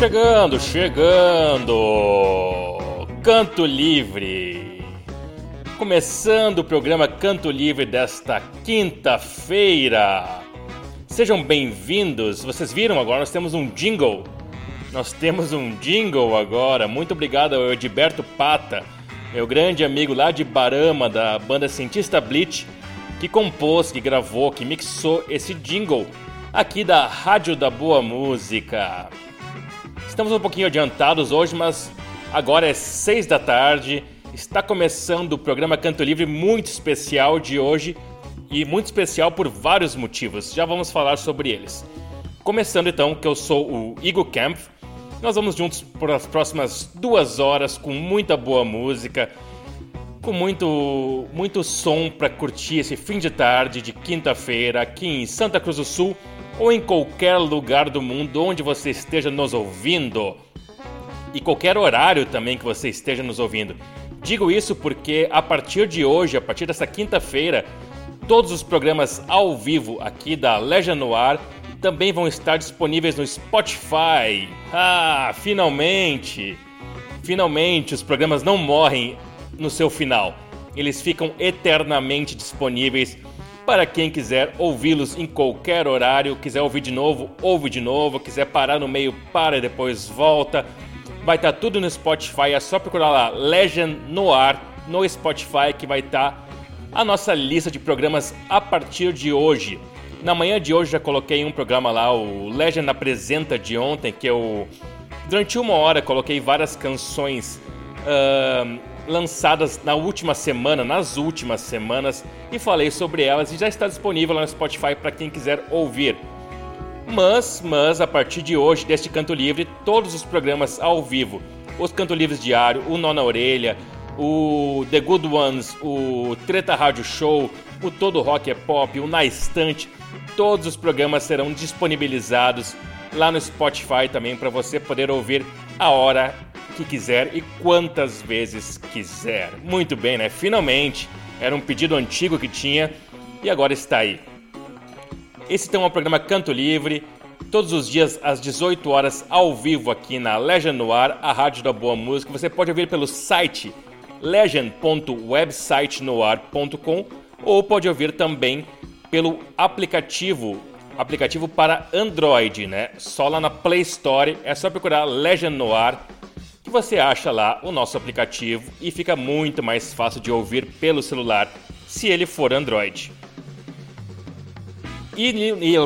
chegando, chegando! Canto Livre! Começando o programa Canto Livre desta quinta-feira. Sejam bem-vindos. Vocês viram agora nós temos um jingle. Nós temos um jingle agora. Muito obrigado ao Edberto Pata, meu grande amigo lá de Barama da banda Cientista Bleach, que compôs, que gravou, que mixou esse jingle aqui da Rádio da Boa Música. Estamos um pouquinho adiantados hoje, mas agora é seis da tarde. Está começando o programa Canto Livre muito especial de hoje e muito especial por vários motivos. Já vamos falar sobre eles. Começando então, que eu sou o Igor Camp. Nós vamos juntos por as próximas duas horas com muita boa música, com muito, muito som para curtir esse fim de tarde de quinta-feira aqui em Santa Cruz do Sul ou em qualquer lugar do mundo onde você esteja nos ouvindo. E qualquer horário também que você esteja nos ouvindo. Digo isso porque a partir de hoje, a partir dessa quinta-feira, todos os programas ao vivo aqui da Legend Noir também vão estar disponíveis no Spotify. Ah, finalmente! Finalmente os programas não morrem no seu final. Eles ficam eternamente disponíveis para quem quiser ouvi-los em qualquer horário, quiser ouvir de novo, ouve de novo, quiser parar no meio, para e depois volta. Vai estar tá tudo no Spotify, é só procurar lá Legend no no Spotify que vai estar tá a nossa lista de programas a partir de hoje. Na manhã de hoje já coloquei um programa lá, o Legend Apresenta de ontem, que eu durante uma hora coloquei várias canções uh, lançadas na última semana, nas últimas semanas, e falei sobre elas e já está disponível lá no Spotify para quem quiser ouvir. Mas, mas a partir de hoje, deste Canto Livre, todos os programas ao vivo, os Canto Livres Diário, o Nó na Orelha, o The Good Ones, o Treta Rádio Show, o Todo Rock é Pop, o Na Estante, todos os programas serão disponibilizados lá no Spotify também para você poder ouvir a hora que quiser e quantas vezes quiser. Muito bem, né? Finalmente, era um pedido antigo que tinha e agora está aí. Esse então é o programa Canto Livre, todos os dias às 18 horas ao vivo aqui na Legend Noir, a rádio da boa música. Você pode ouvir pelo site legend.websitenoir.com ou pode ouvir também pelo aplicativo aplicativo para Android, né? Só lá na Play Store é só procurar Legend Noir você acha lá o nosso aplicativo e fica muito mais fácil de ouvir pelo celular se ele for Android. E, e,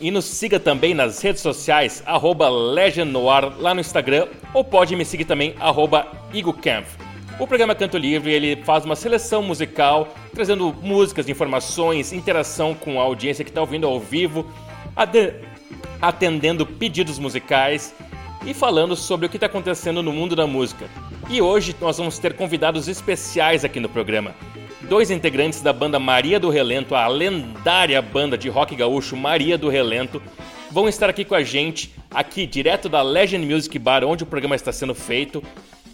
e, nos siga também nas redes sociais, arroba Noir lá no Instagram, ou pode me seguir também, arroba IgoCamp. O programa Canto Livre ele faz uma seleção musical, trazendo músicas, informações, interação com a audiência que está ouvindo ao vivo, atendendo pedidos musicais e falando sobre o que está acontecendo no mundo da música. E hoje nós vamos ter convidados especiais aqui no programa. Dois integrantes da banda Maria do Relento, a lendária banda de rock gaúcho Maria do Relento, vão estar aqui com a gente, aqui direto da Legend Music Bar, onde o programa está sendo feito,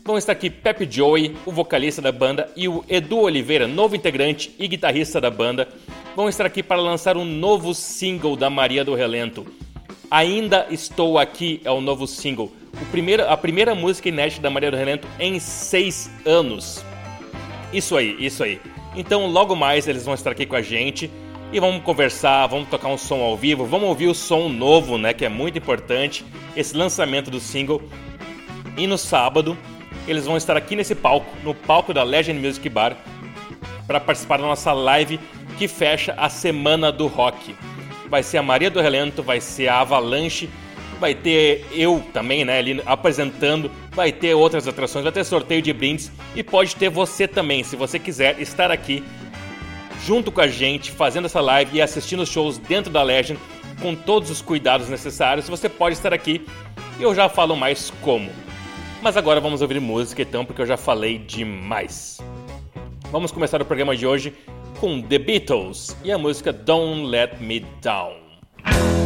Vão estar aqui Pepe Joey, o vocalista da banda, e o Edu Oliveira, novo integrante e guitarrista da banda, vão estar aqui para lançar um novo single da Maria do Relento. Ainda Estou Aqui é o novo single, o primeiro, a primeira música inédita da Maria do Relento em seis anos. Isso aí, isso aí. Então logo mais eles vão estar aqui com a gente e vamos conversar, vamos tocar um som ao vivo, vamos ouvir o som novo, né, que é muito importante, esse lançamento do single. E no sábado eles vão estar aqui nesse palco, no palco da Legend Music Bar, para participar da nossa live que fecha a semana do rock. Vai ser a Maria do Relento, vai ser a Avalanche, vai ter eu também, né, ali apresentando, vai ter outras atrações, vai ter sorteio de brindes e pode ter você também, se você quiser estar aqui junto com a gente, fazendo essa live e assistindo os shows dentro da Legend com todos os cuidados necessários, você pode estar aqui e eu já falo mais como. Mas agora vamos ouvir música então, porque eu já falei demais. Vamos começar o programa de hoje com The Beatles e a música Don't Let Me Down.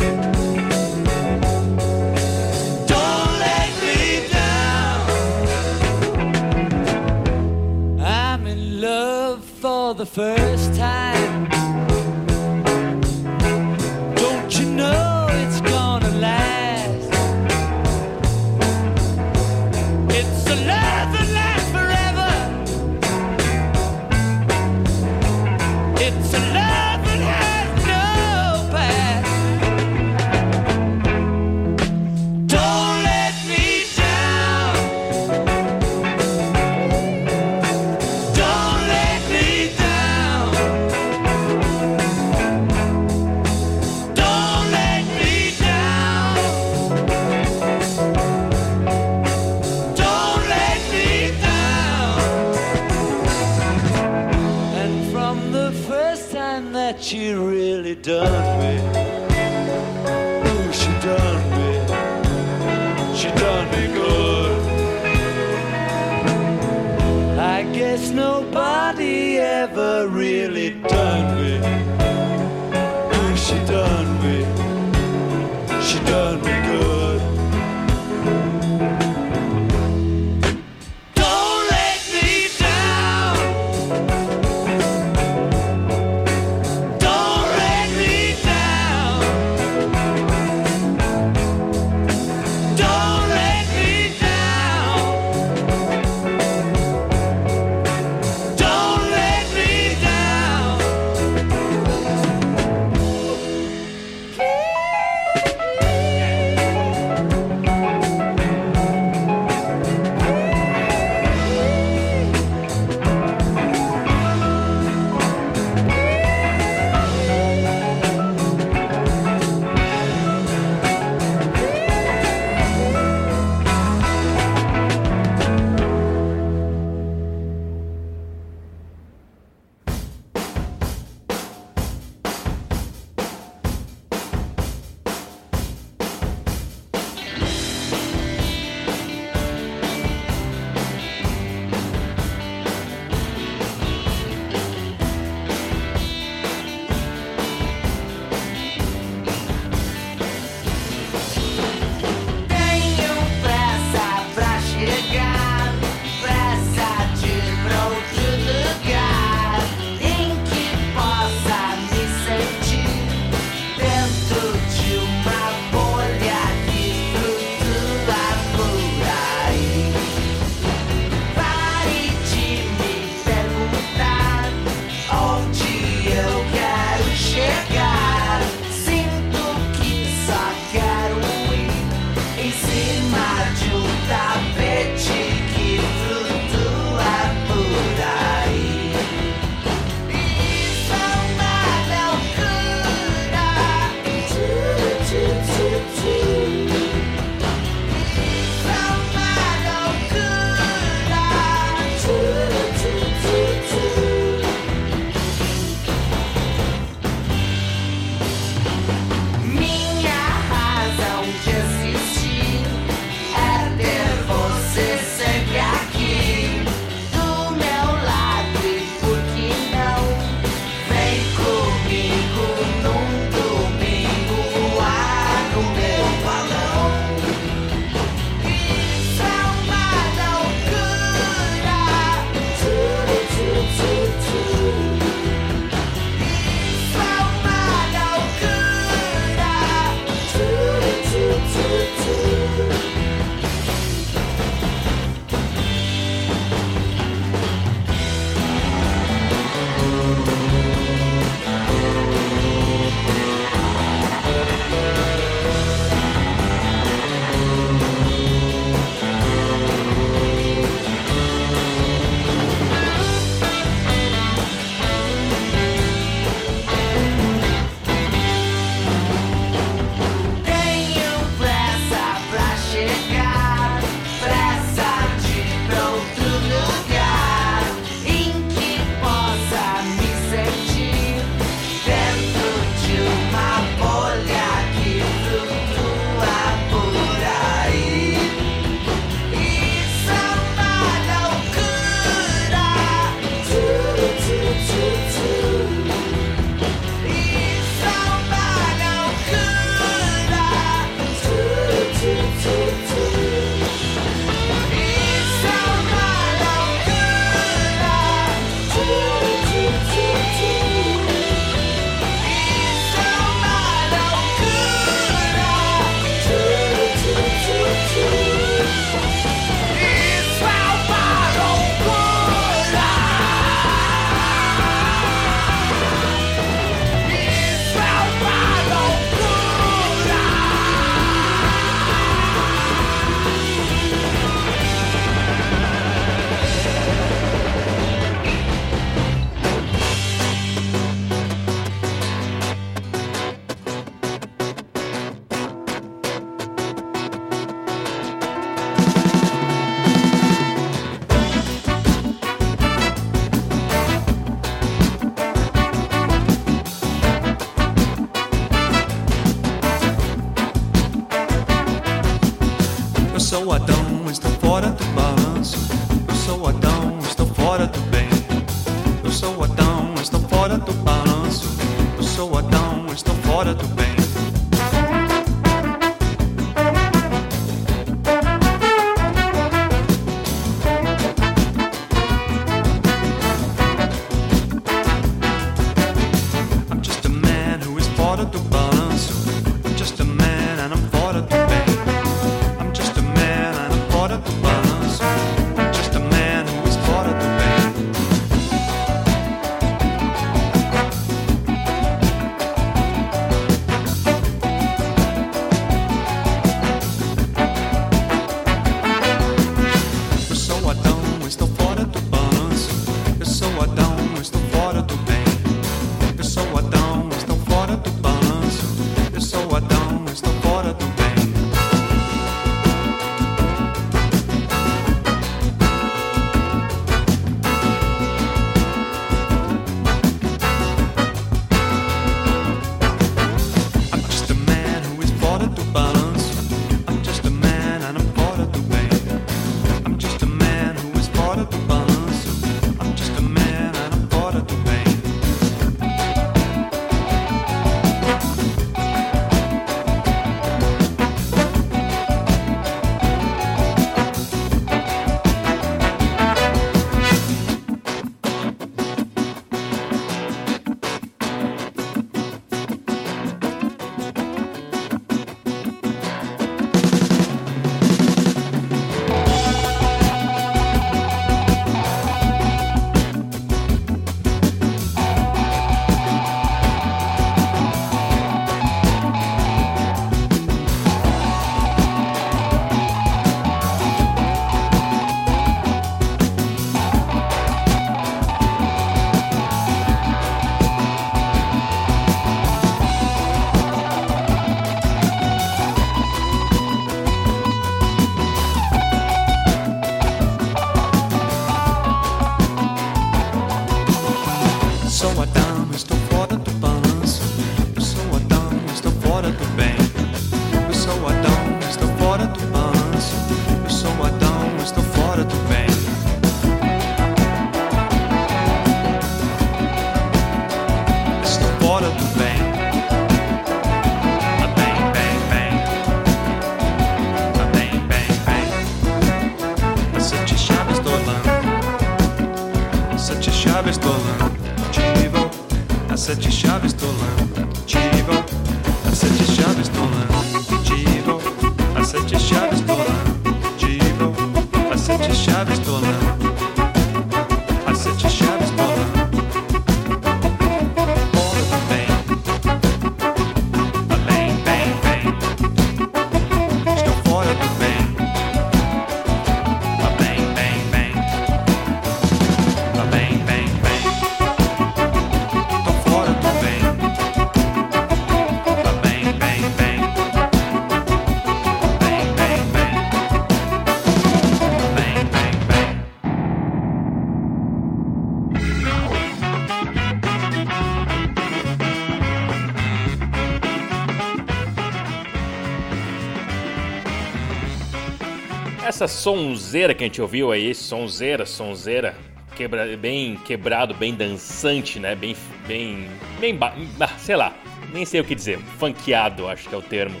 Essa sonzeira que a gente ouviu aí, sonzeira, sonzeira, quebra, bem quebrado, bem dançante, né? Bem, bem, bem, ah, sei lá, nem sei o que dizer, funkeado, acho que é o termo.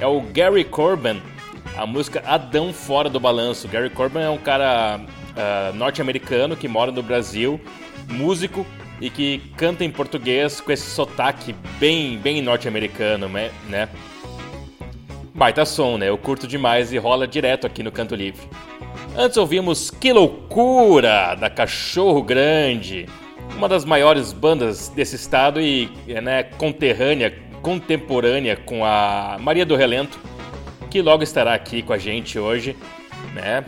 É o Gary Corbin, a música Adão Fora do Balanço. Gary Corbin é um cara ah, norte-americano que mora no Brasil, músico e que canta em português com esse sotaque bem, bem norte-americano, né? Baita som, né? Eu curto demais e rola direto aqui no Canto Livre. Antes ouvimos Que Loucura, da Cachorro Grande, uma das maiores bandas desse estado e né, conterrânea, contemporânea com a Maria do Relento, que logo estará aqui com a gente hoje, né?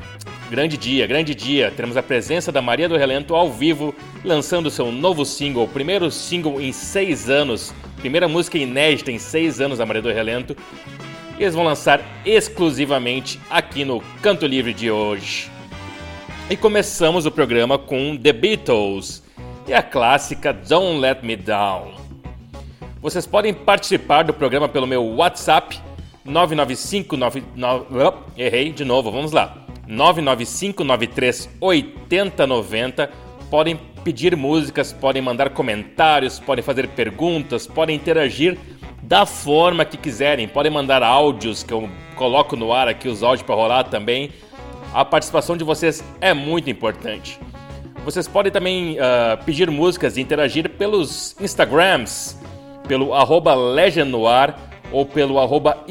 Grande dia, grande dia. Teremos a presença da Maria do Relento ao vivo, lançando seu novo single, primeiro single em seis anos, primeira música inédita em seis anos da Maria do Relento. E eles vão lançar exclusivamente aqui no Canto Livre de hoje. E começamos o programa com The Beatles e a clássica Don't Let Me Down. Vocês podem participar do programa pelo meu WhatsApp 995 99, errei de novo, vamos lá. 995 93 8090. Podem pedir músicas, podem mandar comentários, podem fazer perguntas, podem interagir da forma que quiserem. Podem mandar áudios que eu coloco no ar aqui os áudios para rolar também. A participação de vocês é muito importante. Vocês podem também uh, pedir músicas e interagir pelos Instagrams, pelo arroba ou pelo arroba.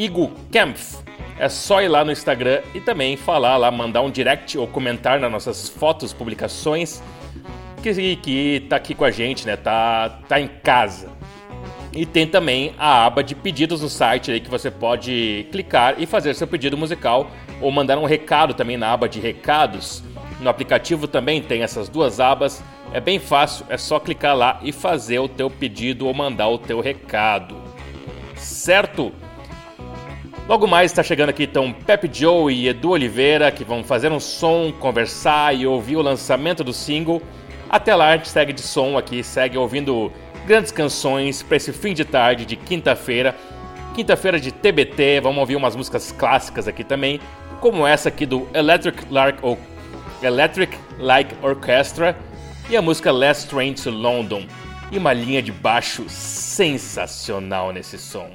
É só ir lá no Instagram e também falar lá, mandar um direct ou comentar nas nossas fotos, publicações, que, que tá aqui com a gente, né? Tá, tá em casa. E tem também a aba de pedidos no site aí que você pode clicar e fazer seu pedido musical ou mandar um recado também na aba de recados. No aplicativo também tem essas duas abas. É bem fácil, é só clicar lá e fazer o teu pedido ou mandar o teu recado. Certo? Logo mais está chegando aqui então Pepe Joe e Edu Oliveira que vão fazer um som, conversar e ouvir o lançamento do single. Até lá a gente segue de som aqui, segue ouvindo grandes canções para esse fim de tarde de quinta-feira. Quinta-feira de TBT, vamos ouvir umas músicas clássicas aqui também, como essa aqui do Electric Lark ou Electric Like Orchestra e a música Last Train to London. E uma linha de baixo sensacional nesse som.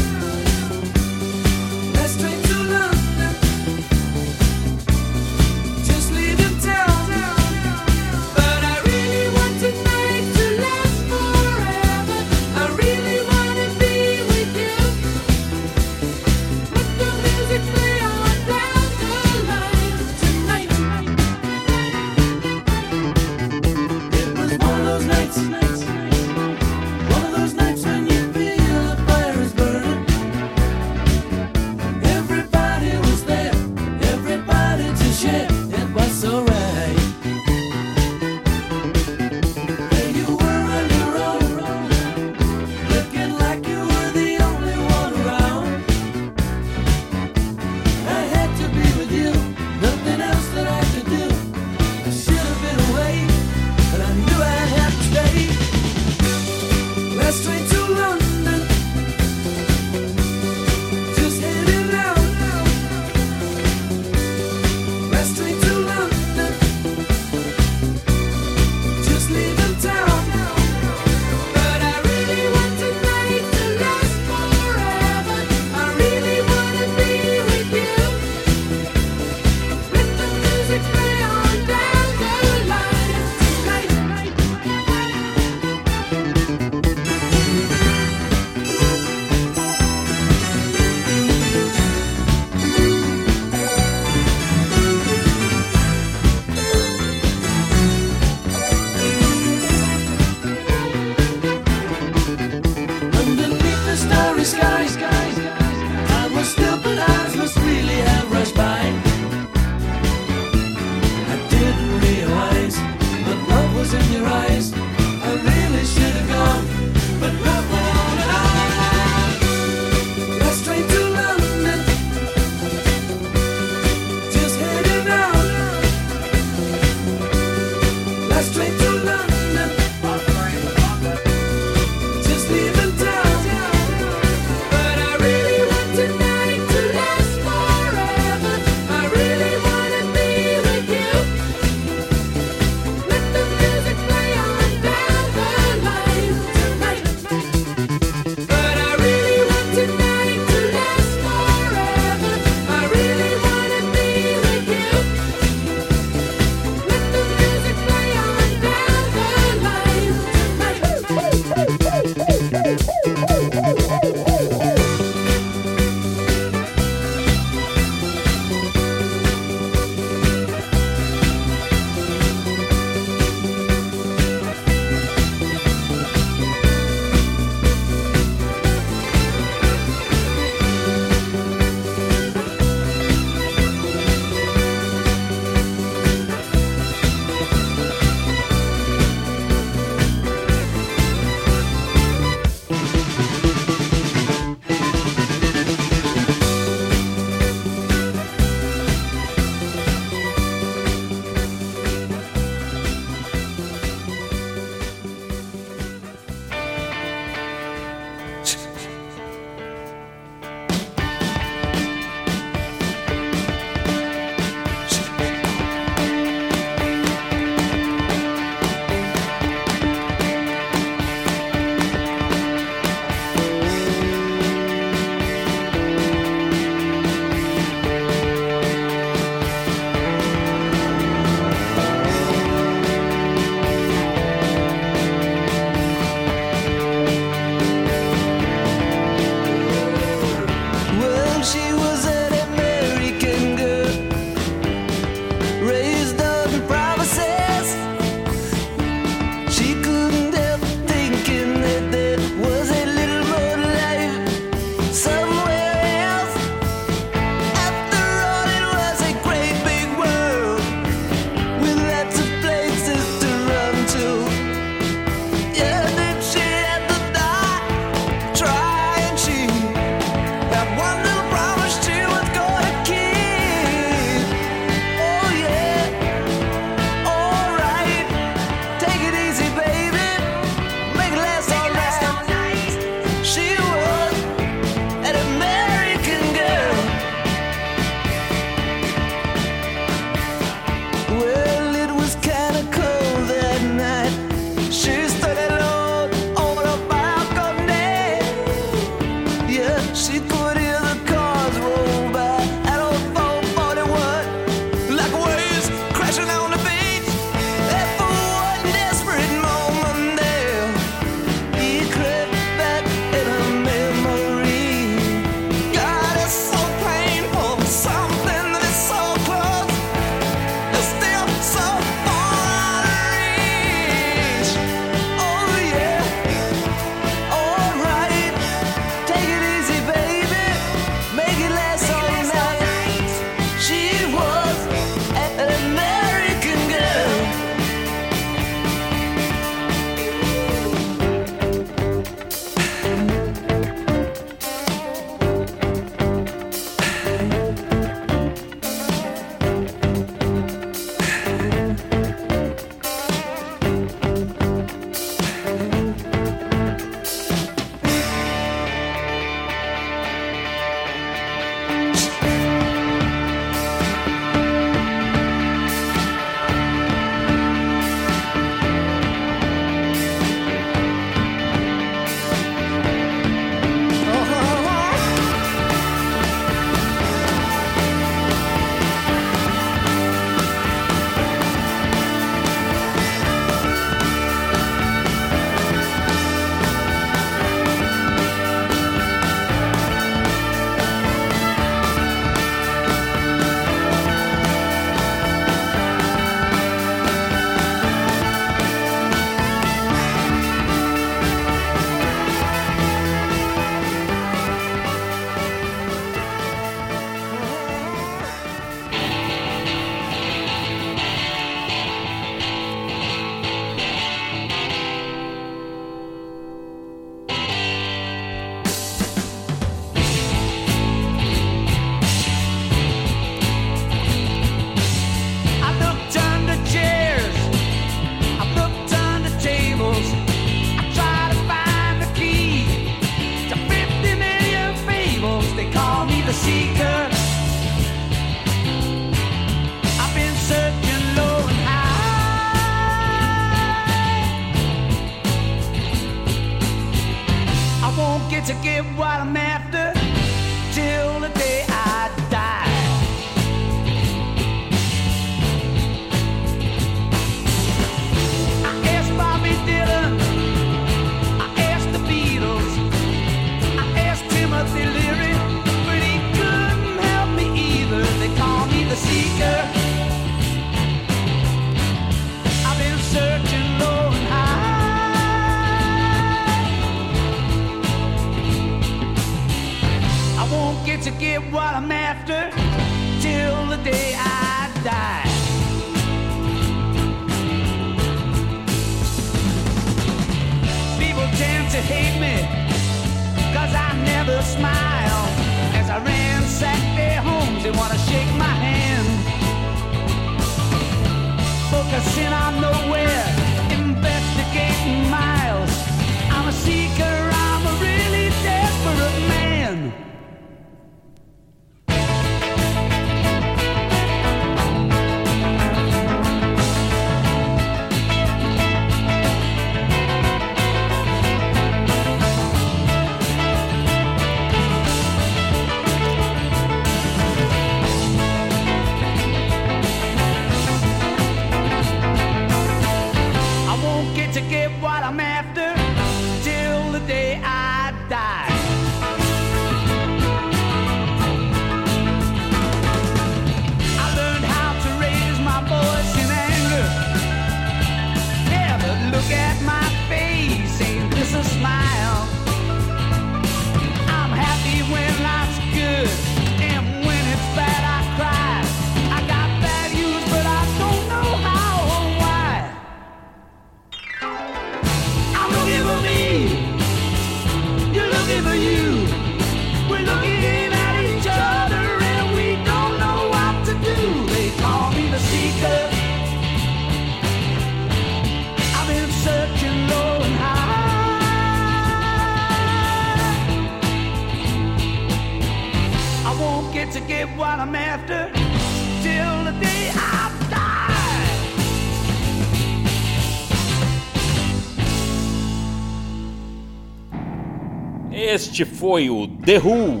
Este foi o The Who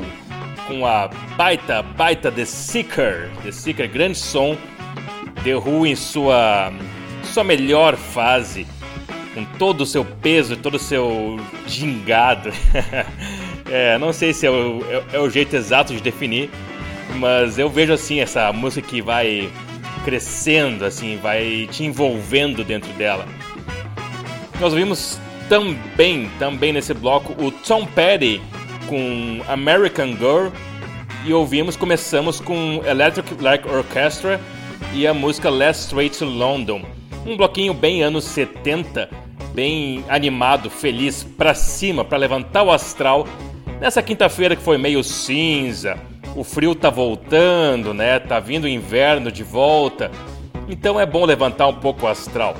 com a baita, baita The Seeker. The Seeker, grande som. The Who em sua, sua melhor fase, com todo o seu peso, todo o seu gingado. é, não sei se é o, é, é o jeito exato de definir, mas eu vejo assim essa música que vai crescendo, assim, vai te envolvendo dentro dela. Nós ouvimos também, também nesse bloco, o Tom Petty com American Girl e ouvimos, começamos com Electric Light Orchestra e a música Last Straight to London. Um bloquinho bem anos 70, bem animado, feliz, pra cima, pra levantar o astral. Nessa quinta-feira que foi meio cinza, o frio tá voltando, né? Tá vindo o inverno de volta. Então é bom levantar um pouco o astral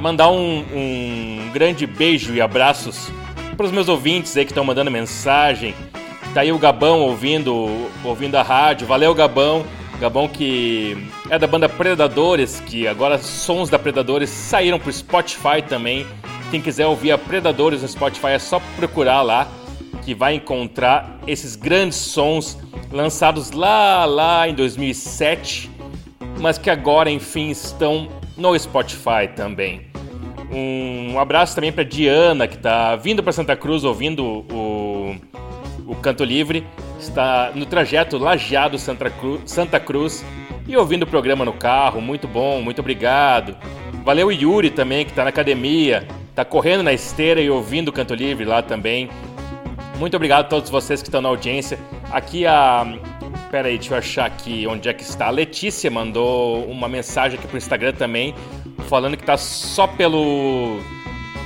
mandar um, um, grande beijo e abraços para os meus ouvintes aí que estão mandando mensagem. Tá aí o Gabão ouvindo, ouvindo a rádio. Valeu, Gabão. Gabão que é da banda Predadores, que agora sons da Predadores saíram pro Spotify também. Quem quiser ouvir a Predadores no Spotify é só procurar lá que vai encontrar esses grandes sons lançados lá lá em 2007, mas que agora enfim estão no Spotify também. Um abraço também para Diana, que está vindo para Santa Cruz ouvindo o, o Canto Livre. Está no trajeto Lajeado Santa Cruz, Santa Cruz e ouvindo o programa no carro. Muito bom, muito obrigado. Valeu Yuri também, que está na academia, está correndo na esteira e ouvindo o Canto Livre lá também. Muito obrigado a todos vocês que estão na audiência. Aqui a. Pera aí, deixa eu achar aqui onde é que está. A Letícia mandou uma mensagem aqui pro Instagram também, falando que tá só pelo.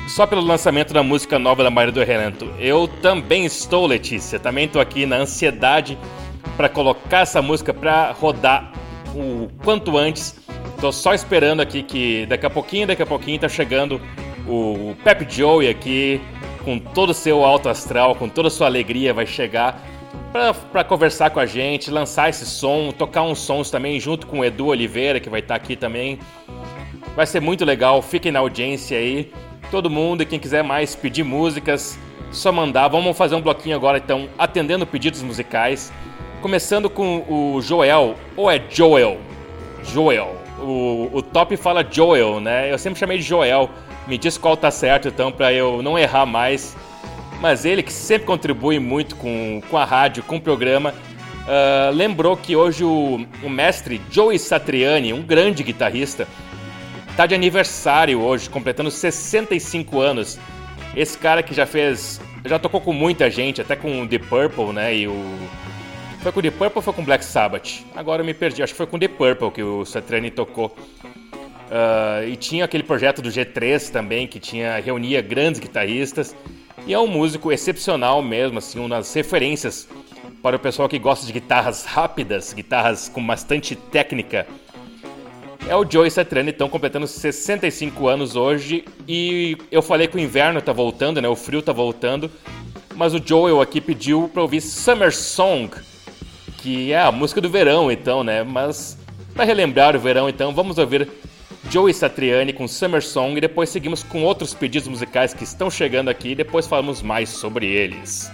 Só pelo lançamento da música nova da Maria do Relento. Eu também estou, Letícia. Também estou aqui na ansiedade para colocar essa música para rodar o quanto antes. Tô só esperando aqui que daqui a pouquinho, daqui a pouquinho tá chegando o Pep Joey aqui com todo o seu alto astral, com toda a sua alegria, vai chegar para conversar com a gente, lançar esse som, tocar uns sons também junto com o Edu Oliveira, que vai estar aqui também. Vai ser muito legal, fiquem na audiência aí. Todo mundo e quem quiser mais pedir músicas, Só mandar. Vamos fazer um bloquinho agora, então, atendendo pedidos musicais. Começando com o Joel, ou é Joel? Joel. O, o Top fala Joel, né? Eu sempre chamei de Joel. Me diz qual tá certo, então, para eu não errar mais. Mas ele, que sempre contribui muito com, com a rádio, com o programa, uh, lembrou que hoje o, o mestre Joey Satriani, um grande guitarrista, tá de aniversário hoje, completando 65 anos. Esse cara que já fez. Já tocou com muita gente, até com o The Purple, né? E o. Foi com o The Purple ou foi com o Black Sabbath? Agora eu me perdi, acho que foi com o The Purple que o Satriani tocou. Uh, e tinha aquele projeto do G3 também, que tinha reunia grandes guitarristas. E é um músico excepcional mesmo, assim, uma das referências para o pessoal que gosta de guitarras rápidas, guitarras com bastante técnica. É o Joey Satriani, então, completando 65 anos hoje. E eu falei que o inverno tá voltando, né? O frio tá voltando. Mas o Joel aqui pediu para ouvir Summer Song, que é a música do verão, então, né? Mas para relembrar o verão, então, vamos ouvir Joey Satriani com Summer Song e depois seguimos com outros pedidos musicais que estão chegando aqui e depois falamos mais sobre eles.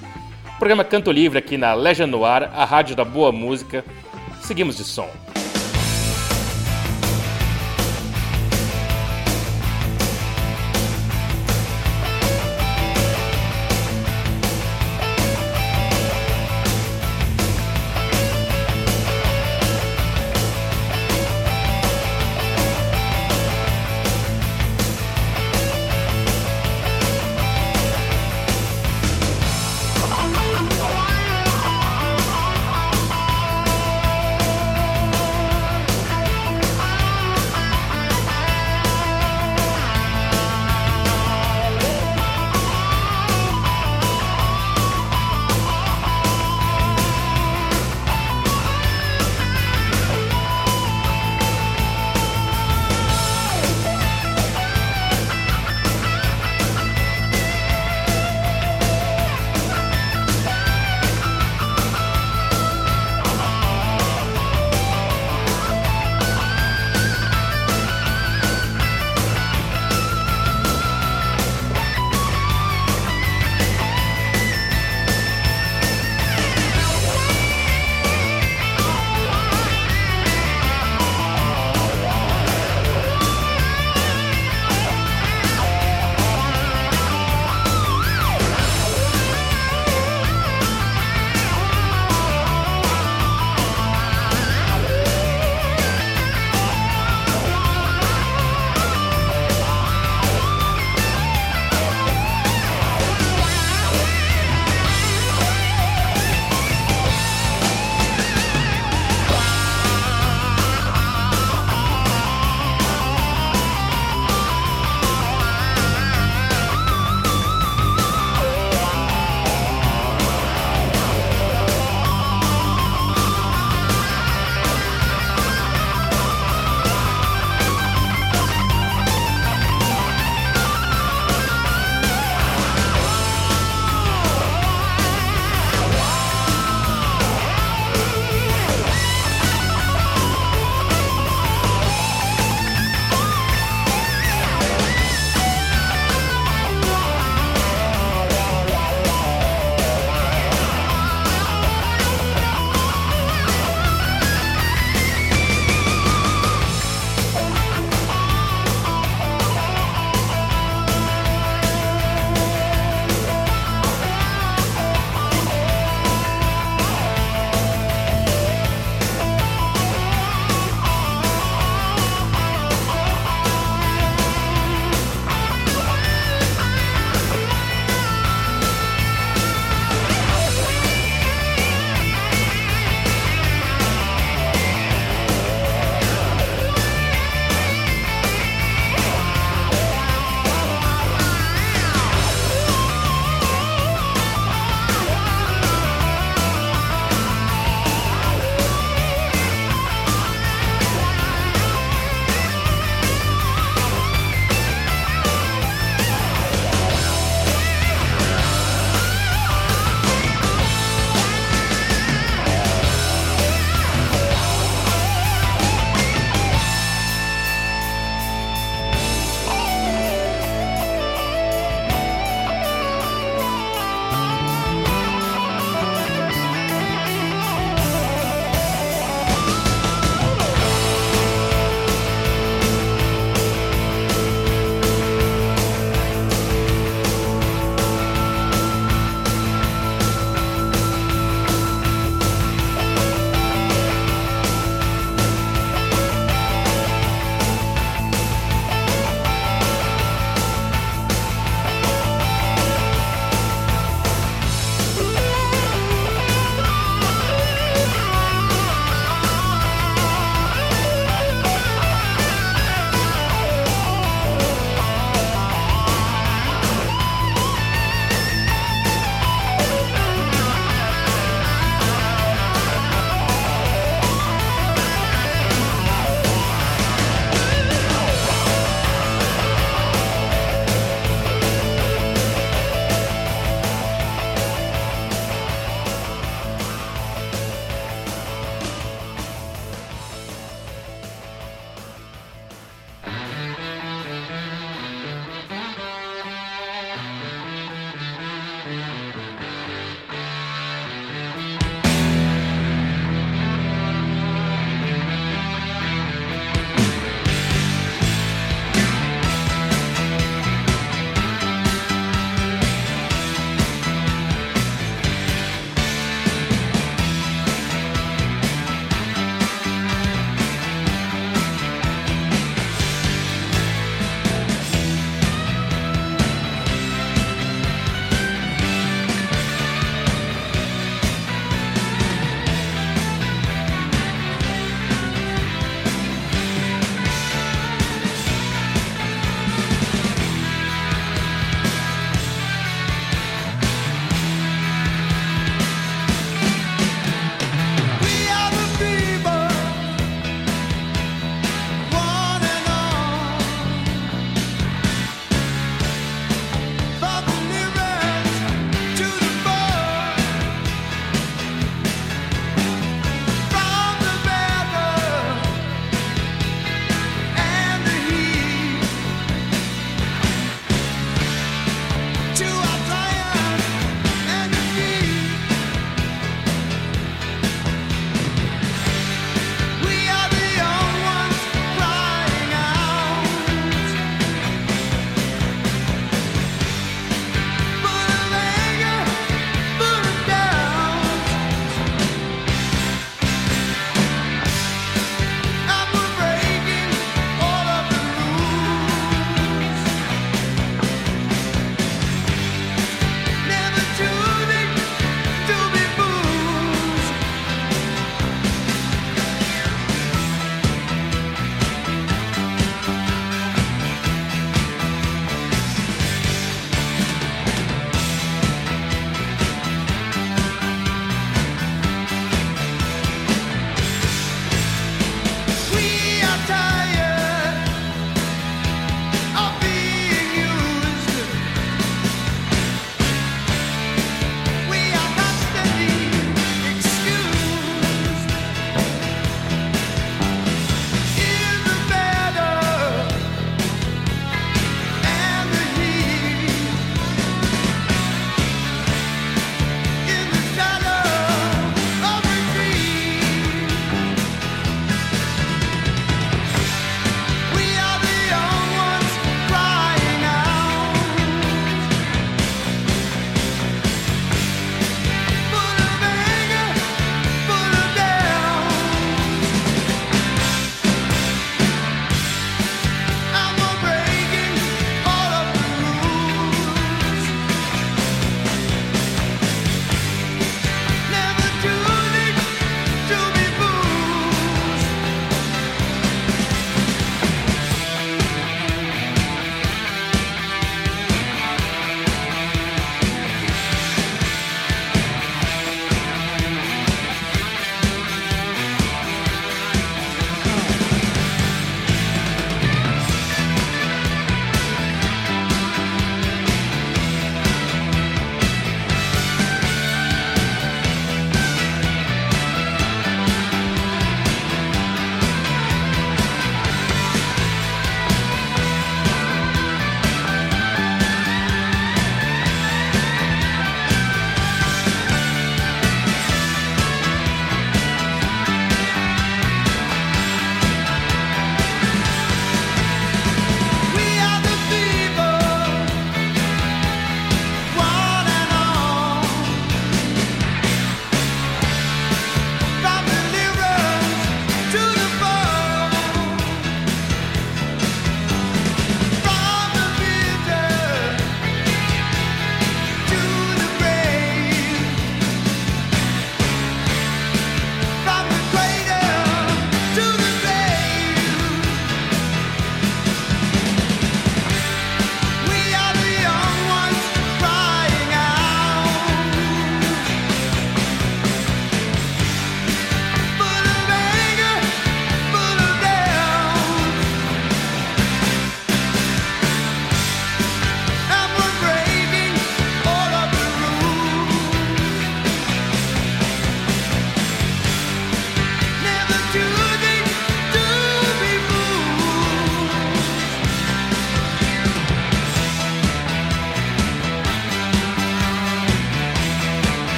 Programa Canto Livre aqui na Legend Noir, a rádio da boa música. Seguimos de som.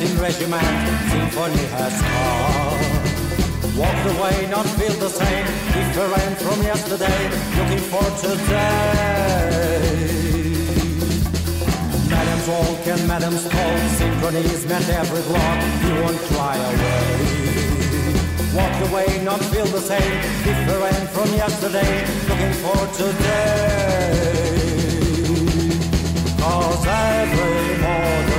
In regiment, symphony has come. Walk the way, not feel the same, different from yesterday, looking for today. Madam's walk and Madam's talk, synchronies met every block, you won't cry away. Walk the way, not feel the same, different from yesterday, looking for today. Cause every modern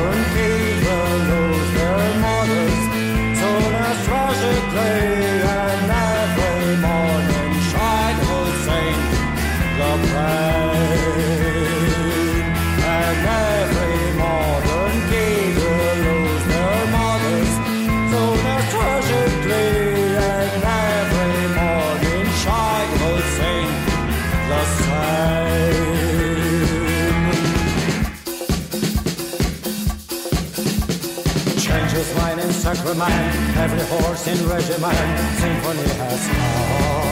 sacrament, every horse in regiment, symphony has come.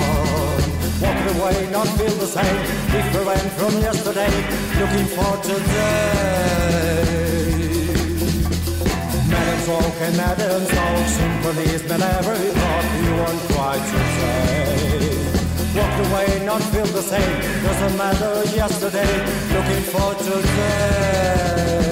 Walk the way, not feel the same, different from yesterday, looking for today. Madam's walk and Madam's talk, symphonies met every thought you won't try to say. Walk the way, not feel the same, doesn't matter yesterday, looking for today.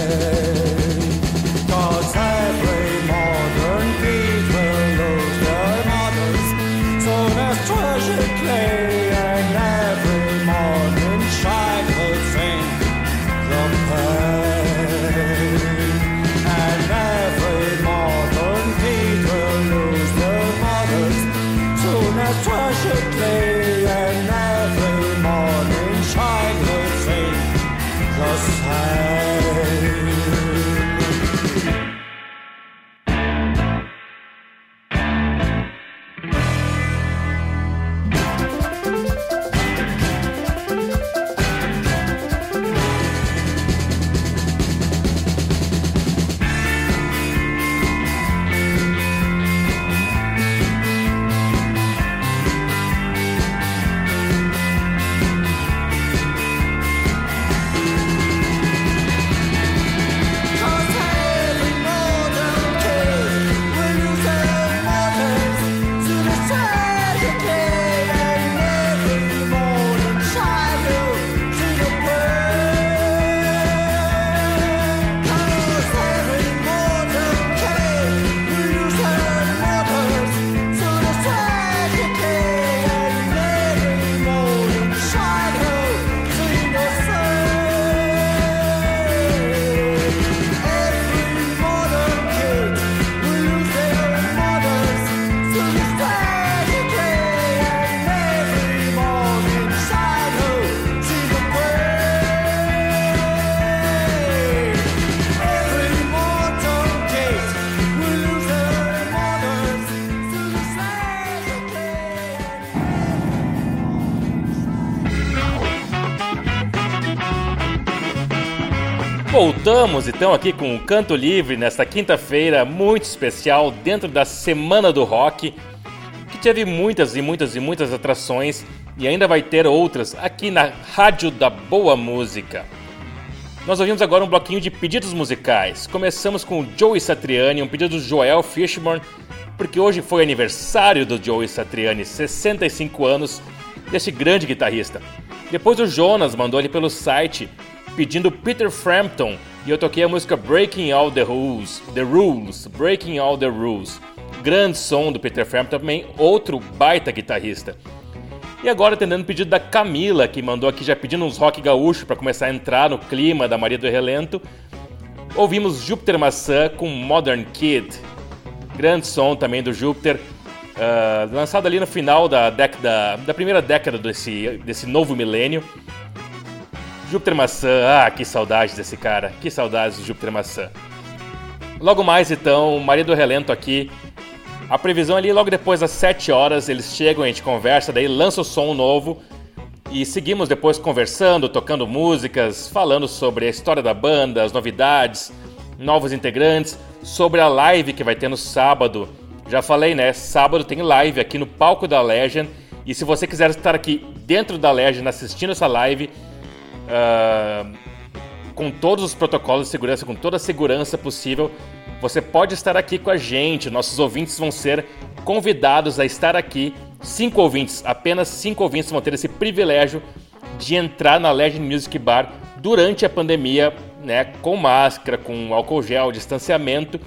Voltamos então aqui com o Canto Livre nesta quinta-feira muito especial dentro da Semana do Rock, que teve muitas e muitas e muitas atrações e ainda vai ter outras aqui na Rádio da Boa Música. Nós ouvimos agora um bloquinho de pedidos musicais. Começamos com o Joey Satriani, um pedido do Joel Fishburne, porque hoje foi aniversário do Joey Satriani, 65 anos, deste grande guitarrista. Depois o Jonas mandou ele pelo site pedindo Peter Frampton e eu toquei a música Breaking All the Rules, The Rules, Breaking All the Rules. Grande som do Peter Frampton também, outro baita guitarrista. E agora atendendo o pedido da Camila, que mandou aqui já pedindo uns rock gaúcho para começar a entrar no clima da Maria do Relento. Ouvimos Júpiter Maçã com Modern Kid. Grande som também do Júpiter. Uh, lançado ali no final da, década, da primeira década desse, desse novo milênio. Júpiter Maçã, ah, que saudade desse cara, que saudades do Júpiter Maçã. Logo mais então, Maria do Relento aqui. A previsão ali logo depois das 7 horas, eles chegam, a gente conversa, daí lança o som novo e seguimos depois conversando, tocando músicas, falando sobre a história da banda, as novidades, novos integrantes, sobre a live que vai ter no sábado. Já falei, né? Sábado tem live aqui no palco da Legend. E se você quiser estar aqui dentro da Legend assistindo essa live, Uh, com todos os protocolos de segurança, com toda a segurança possível, você pode estar aqui com a gente. Nossos ouvintes vão ser convidados a estar aqui. Cinco ouvintes, apenas cinco ouvintes vão ter esse privilégio de entrar na Legend Music Bar durante a pandemia, né, com máscara, com álcool gel, distanciamento,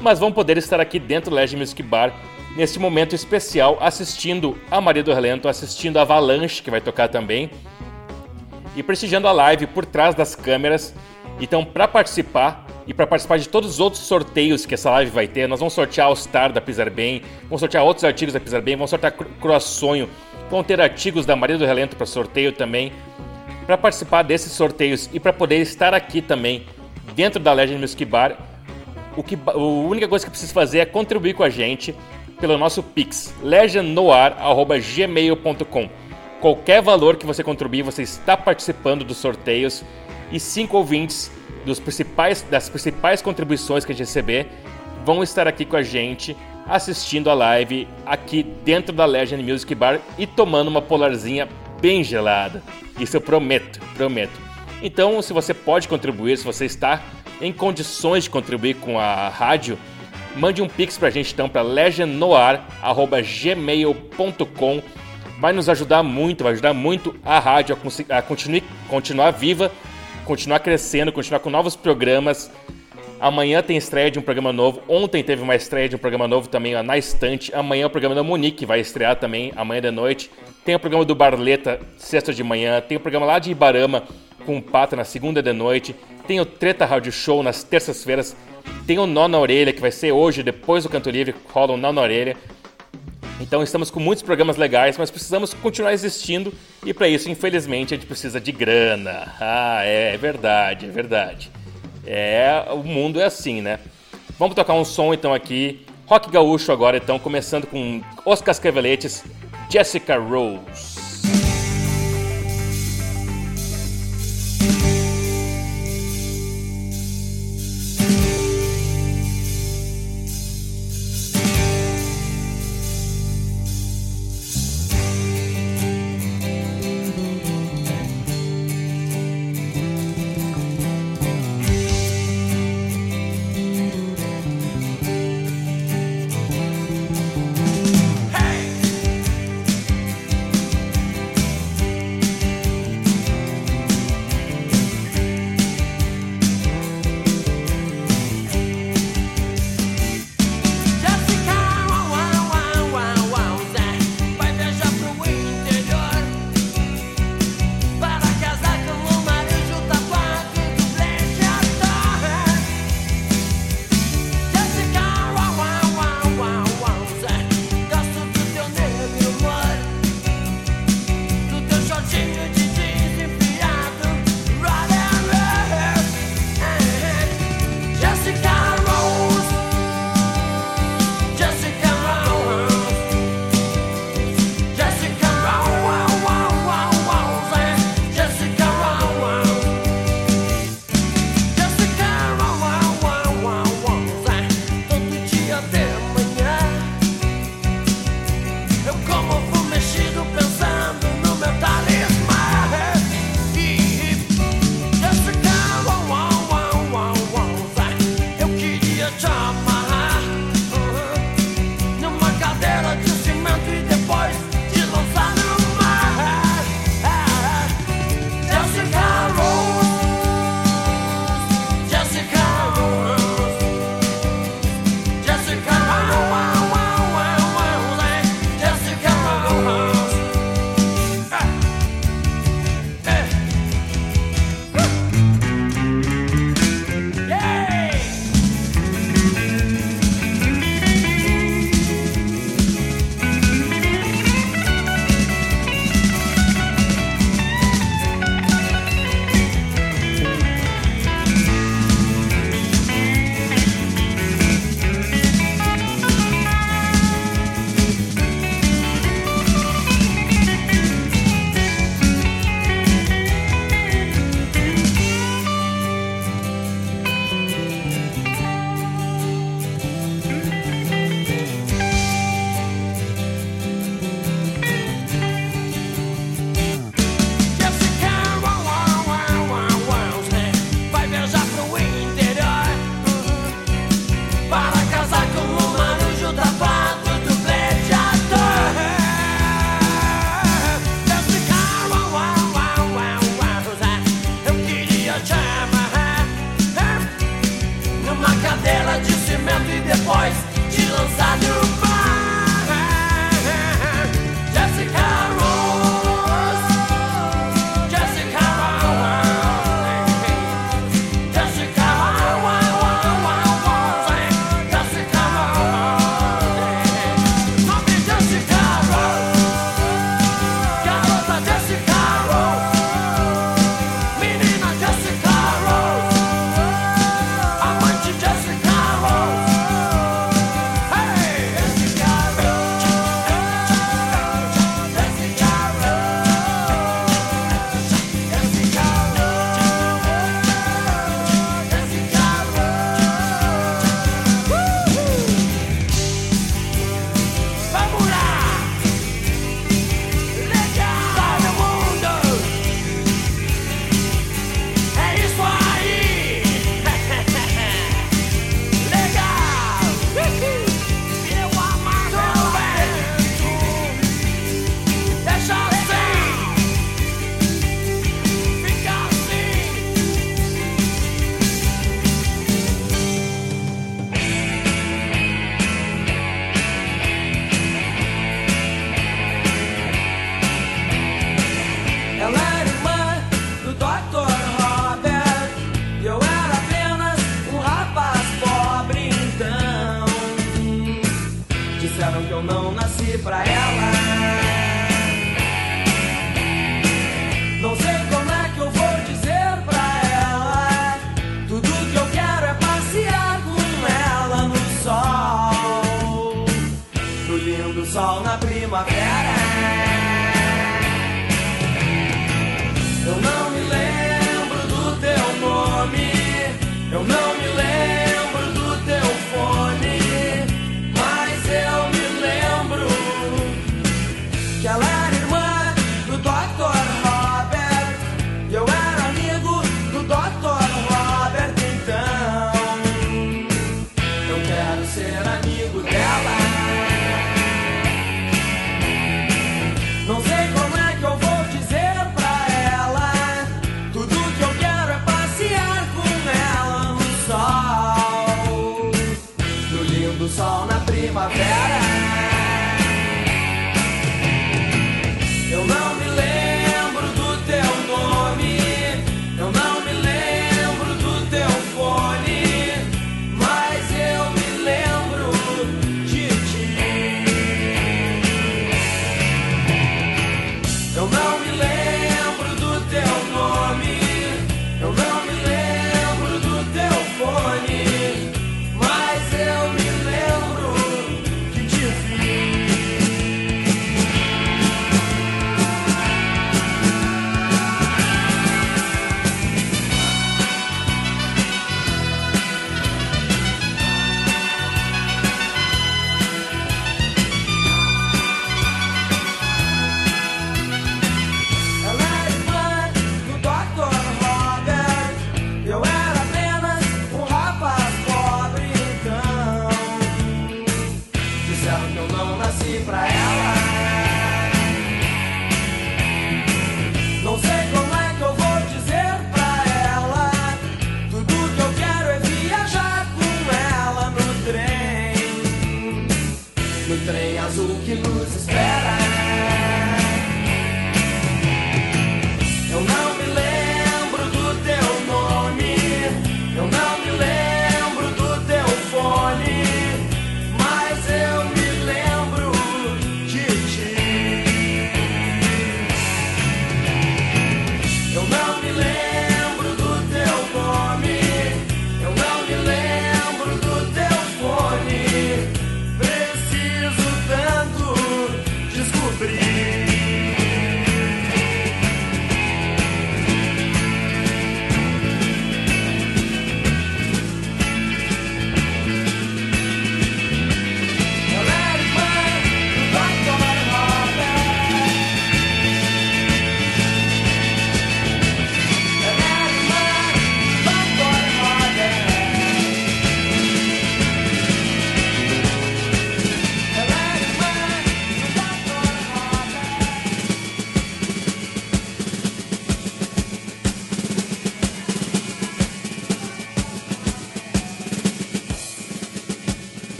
mas vão poder estar aqui dentro do Legend Music Bar neste momento especial assistindo a Maria do Relento, assistindo a Avalanche que vai tocar também e prestigiando a live por trás das câmeras. Então, para participar e para participar de todos os outros sorteios que essa live vai ter, nós vamos sortear o Star da Pisar Bem, vamos sortear outros artigos da Pisar Bem, vamos sortear Croaçonho, vão ter artigos da Maria do Relento para sorteio também. Para participar desses sorteios e para poder estar aqui também dentro da Legend Music Bar, o que, a única coisa que precisa fazer é contribuir com a gente pelo nosso Pix, legendnoir.gmail.com. Qualquer valor que você contribuir, você está participando dos sorteios e cinco ouvintes dos principais, das principais contribuições que a gente receber vão estar aqui com a gente assistindo a live aqui dentro da Legend Music Bar e tomando uma polarzinha bem gelada. Isso eu prometo, prometo. Então, se você pode contribuir, se você está em condições de contribuir com a rádio, mande um pix pra gente então para legendnoir@gmail.com vai nos ajudar muito, vai ajudar muito a rádio a, a continue, continuar viva, continuar crescendo, continuar com novos programas. Amanhã tem estreia de um programa novo. Ontem teve uma estreia de um programa novo também, na estante. Amanhã o programa da Monique vai estrear também, amanhã de noite. Tem o programa do Barleta, sexta de manhã. Tem o programa lá de Ibarama, com o Pata, na segunda de noite. Tem o Treta Rádio Show nas terças-feiras. Tem o Nó na Orelha, que vai ser hoje, depois do Canto Livre, rola o Nó na Orelha. Então estamos com muitos programas legais, mas precisamos continuar existindo e para isso, infelizmente, a gente precisa de grana. Ah, é, é verdade, é verdade. É, o mundo é assim, né? Vamos tocar um som então aqui. Rock gaúcho agora, então, começando com Os Cascaveletes, Jessica Rose.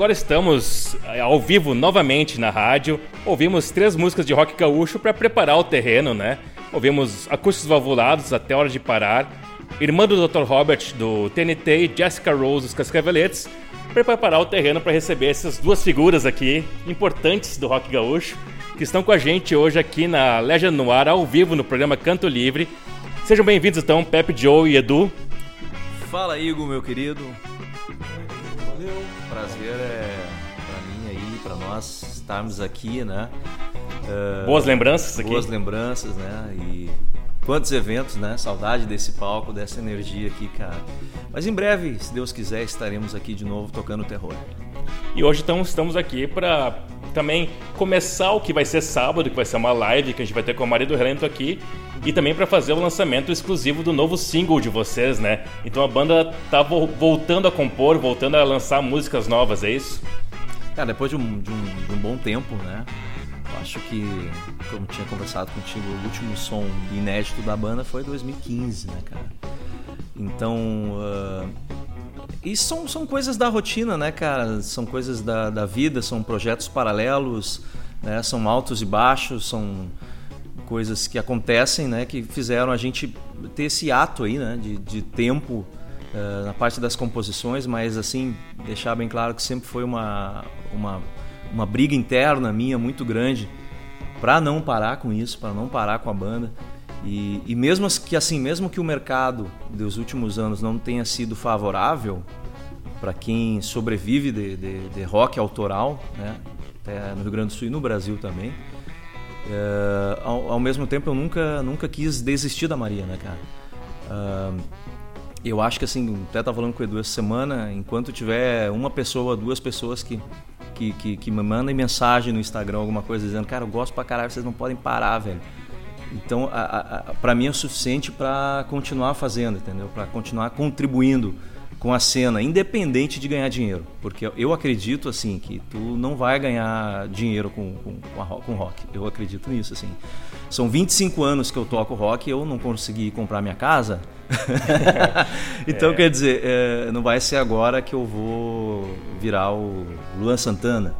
Agora estamos eh, ao vivo novamente na rádio. Ouvimos três músicas de rock gaúcho para preparar o terreno, né? Ouvimos Acústicos Valvulados, Até Hora de Parar, Irmã do Dr. Robert do TNT e Jessica Rose dos Cascaveletes, para preparar o terreno para receber essas duas figuras aqui importantes do rock gaúcho que estão com a gente hoje aqui na Legend Noir ao vivo no programa Canto Livre. Sejam bem-vindos então, Pepe, Joe e Edu. Fala, Igor, meu querido. Estarmos aqui, né? Uh, boas lembranças aqui. Boas lembranças, né? E quantos eventos, né? Saudade desse palco, dessa energia aqui, cara. Mas em breve, se Deus quiser, estaremos aqui de novo tocando terror. E hoje então estamos aqui para também começar o que vai ser sábado, que vai ser uma live que a gente vai ter com a Maria do Relento aqui, e também para fazer o lançamento exclusivo do novo single de vocês, né? Então a banda tá vo voltando a compor, voltando a lançar músicas novas, é isso? Cara, depois de um, de um, de um bom tempo, né? Eu acho que, como tinha conversado contigo, o último som inédito da banda foi 2015, né, cara? Então, uh, e são, são coisas da rotina, né, cara? São coisas da, da vida, são projetos paralelos, né? São altos e baixos, são coisas que acontecem, né? Que fizeram a gente ter esse ato aí, né? De, de tempo uh, na parte das composições, mas assim, deixar bem claro que sempre foi uma, uma, uma briga interna minha muito grande para não parar com isso, para não parar com a banda. E, e mesmo que assim, mesmo que o mercado dos últimos anos não tenha sido favorável para quem sobrevive de, de, de, rock autoral, né? até no Rio Grande do Sul e no Brasil também, é, ao, ao, mesmo tempo eu nunca, nunca quis desistir da Maria, né, cara? Uh, eu acho que assim, até estava falando com o Edu essa semana, enquanto tiver uma pessoa, duas pessoas que, que, que, que me mandem mensagem no Instagram, alguma coisa dizendo, cara, eu gosto pra caralho, vocês não podem parar, velho então, para mim é suficiente para continuar fazendo, entendeu? Para continuar contribuindo com a cena, independente de ganhar dinheiro. Porque eu acredito, assim, que tu não vai ganhar dinheiro com, com, com rock. Eu acredito nisso, assim. São 25 anos que eu toco rock e eu não consegui comprar minha casa. então, é. quer dizer, é, não vai ser agora que eu vou virar o Luan Santana,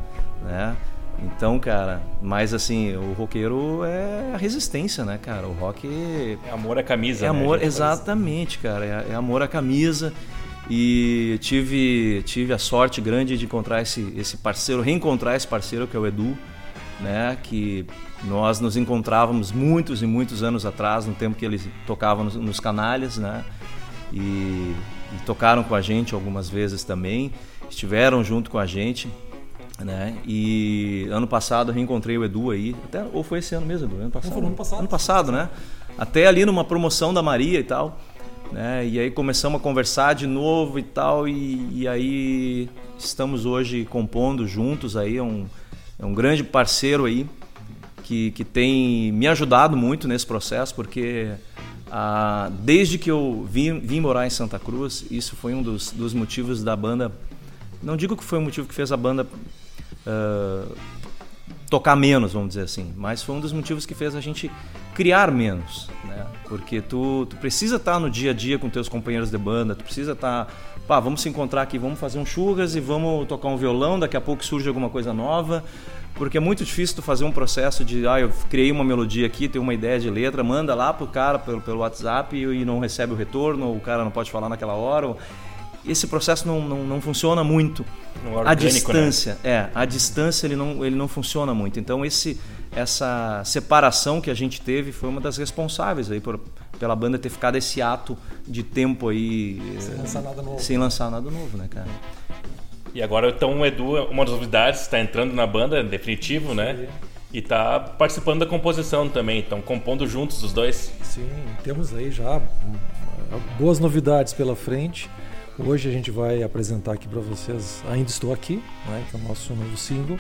né? Então, cara, mas assim, o roqueiro é a resistência, né, cara? O rock. É amor à camisa, é né? amor, exatamente, cara. É, é, amor à camisa. E tive, tive a sorte grande de encontrar esse, esse parceiro, reencontrar esse parceiro que é o Edu, né? Que nós nos encontrávamos muitos e muitos anos atrás, no tempo que ele tocava nos, nos canalhas, né? E, e tocaram com a gente algumas vezes também, estiveram junto com a gente né? E ano passado eu reencontrei o Edu aí, até, ou foi esse ano mesmo, Edu? Ano passado? Não, foi ano passado. Ano passado, né? Até ali numa promoção da Maria e tal. Né? E aí começamos a conversar de novo e tal, e, e aí estamos hoje compondo juntos aí, um, é um grande parceiro aí, que, que tem me ajudado muito nesse processo, porque ah, desde que eu vim, vim morar em Santa Cruz, isso foi um dos, dos motivos da banda, não digo que foi o motivo que fez a banda uh, tocar menos, vamos dizer assim. Mas foi um dos motivos que fez a gente criar menos, né? Porque tu, tu precisa estar no dia a dia com teus companheiros de banda, tu precisa estar, pá, vamos se encontrar aqui, vamos fazer um churras e vamos tocar um violão, daqui a pouco surge alguma coisa nova. Porque é muito difícil tu fazer um processo de, ah, eu criei uma melodia aqui, tenho uma ideia de letra, manda lá pro cara pelo, pelo WhatsApp e não recebe o retorno, ou o cara não pode falar naquela hora. Ou esse processo não, não, não funciona muito. Orgânico, a distância, né? é, a distância ele não, ele não funciona muito. Então esse, essa separação que a gente teve foi uma das responsáveis aí por, pela banda ter ficado esse ato de tempo aí sem lançar nada novo, sem lançar nada novo, né, cara? E agora então o Edu, uma das novidades, está entrando na banda, definitivo, né? E está participando da composição também, estão compondo juntos os dois. Sim, temos aí já hum, boas novidades pela frente. Hoje a gente vai apresentar aqui para vocês Ainda Estou Aqui, né, que é o nosso novo single.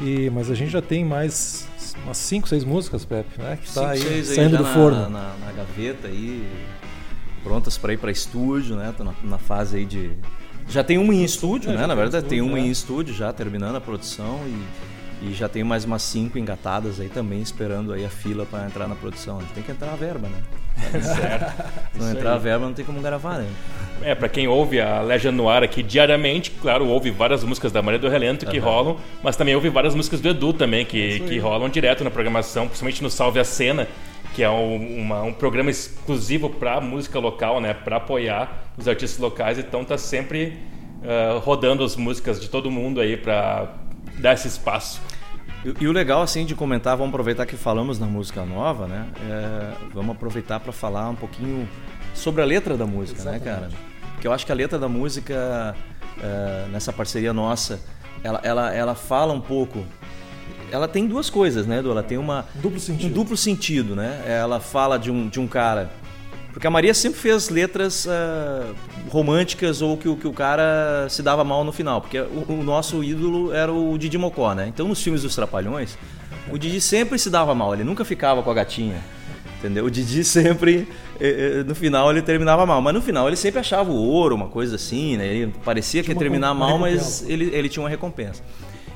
E, mas a gente já tem mais umas 5, 6 músicas, Pepe, né? Que está aí aí saindo do na, forno. Na, na, gaveta aí, prontas para ir para estúdio, né? Tô na, na, fase aí de. Já tem uma em estúdio, é, né? Na verdade, tem uma em estúdio já, terminando a produção e, e já tem mais umas cinco engatadas aí também, esperando aí a fila para entrar na produção. Tem que entrar a verba, né? certo. Se não entrar a verba, não tem como gravar, né? É, pra quem ouve a Legend Noir aqui diariamente, claro, ouve várias músicas da Maria do Relento que rolam, mas também ouve várias músicas do Edu também, que, que rolam direto na programação, principalmente no Salve a Cena, que é um, uma- um programa exclusivo pra música local, né? Pra apoiar os artistas locais, então tá sempre ah, rodando as músicas de todo mundo aí pra dar esse espaço. E, e o legal, assim, de comentar, vamos aproveitar que falamos na música nova, né? É, vamos aproveitar para falar um pouquinho sobre a letra da música, né, cara? Porque eu acho que a letra da música, é, nessa parceria nossa, ela, ela, ela fala um pouco. Ela tem duas coisas, né, Edu? Ela tem uma, Duplo sentido. um duplo sentido, né? Ela fala de um, de um cara. Porque a Maria sempre fez letras ah, românticas ou que, o- que o cara se dava mal no final. Porque o, o nosso ídolo era o Didi Mocó, né? Então nos filmes dos Trapalhões, o Didi sempre se dava mal, ele nunca ficava com a gatinha. Entendeu? O Didi sempre, eh, eh, no final, ele terminava mal. Mas no final ele sempre achava o ouro, uma coisa assim, né? Ele parecia que ia terminar mal, mas ele, ele tinha uma recompensa.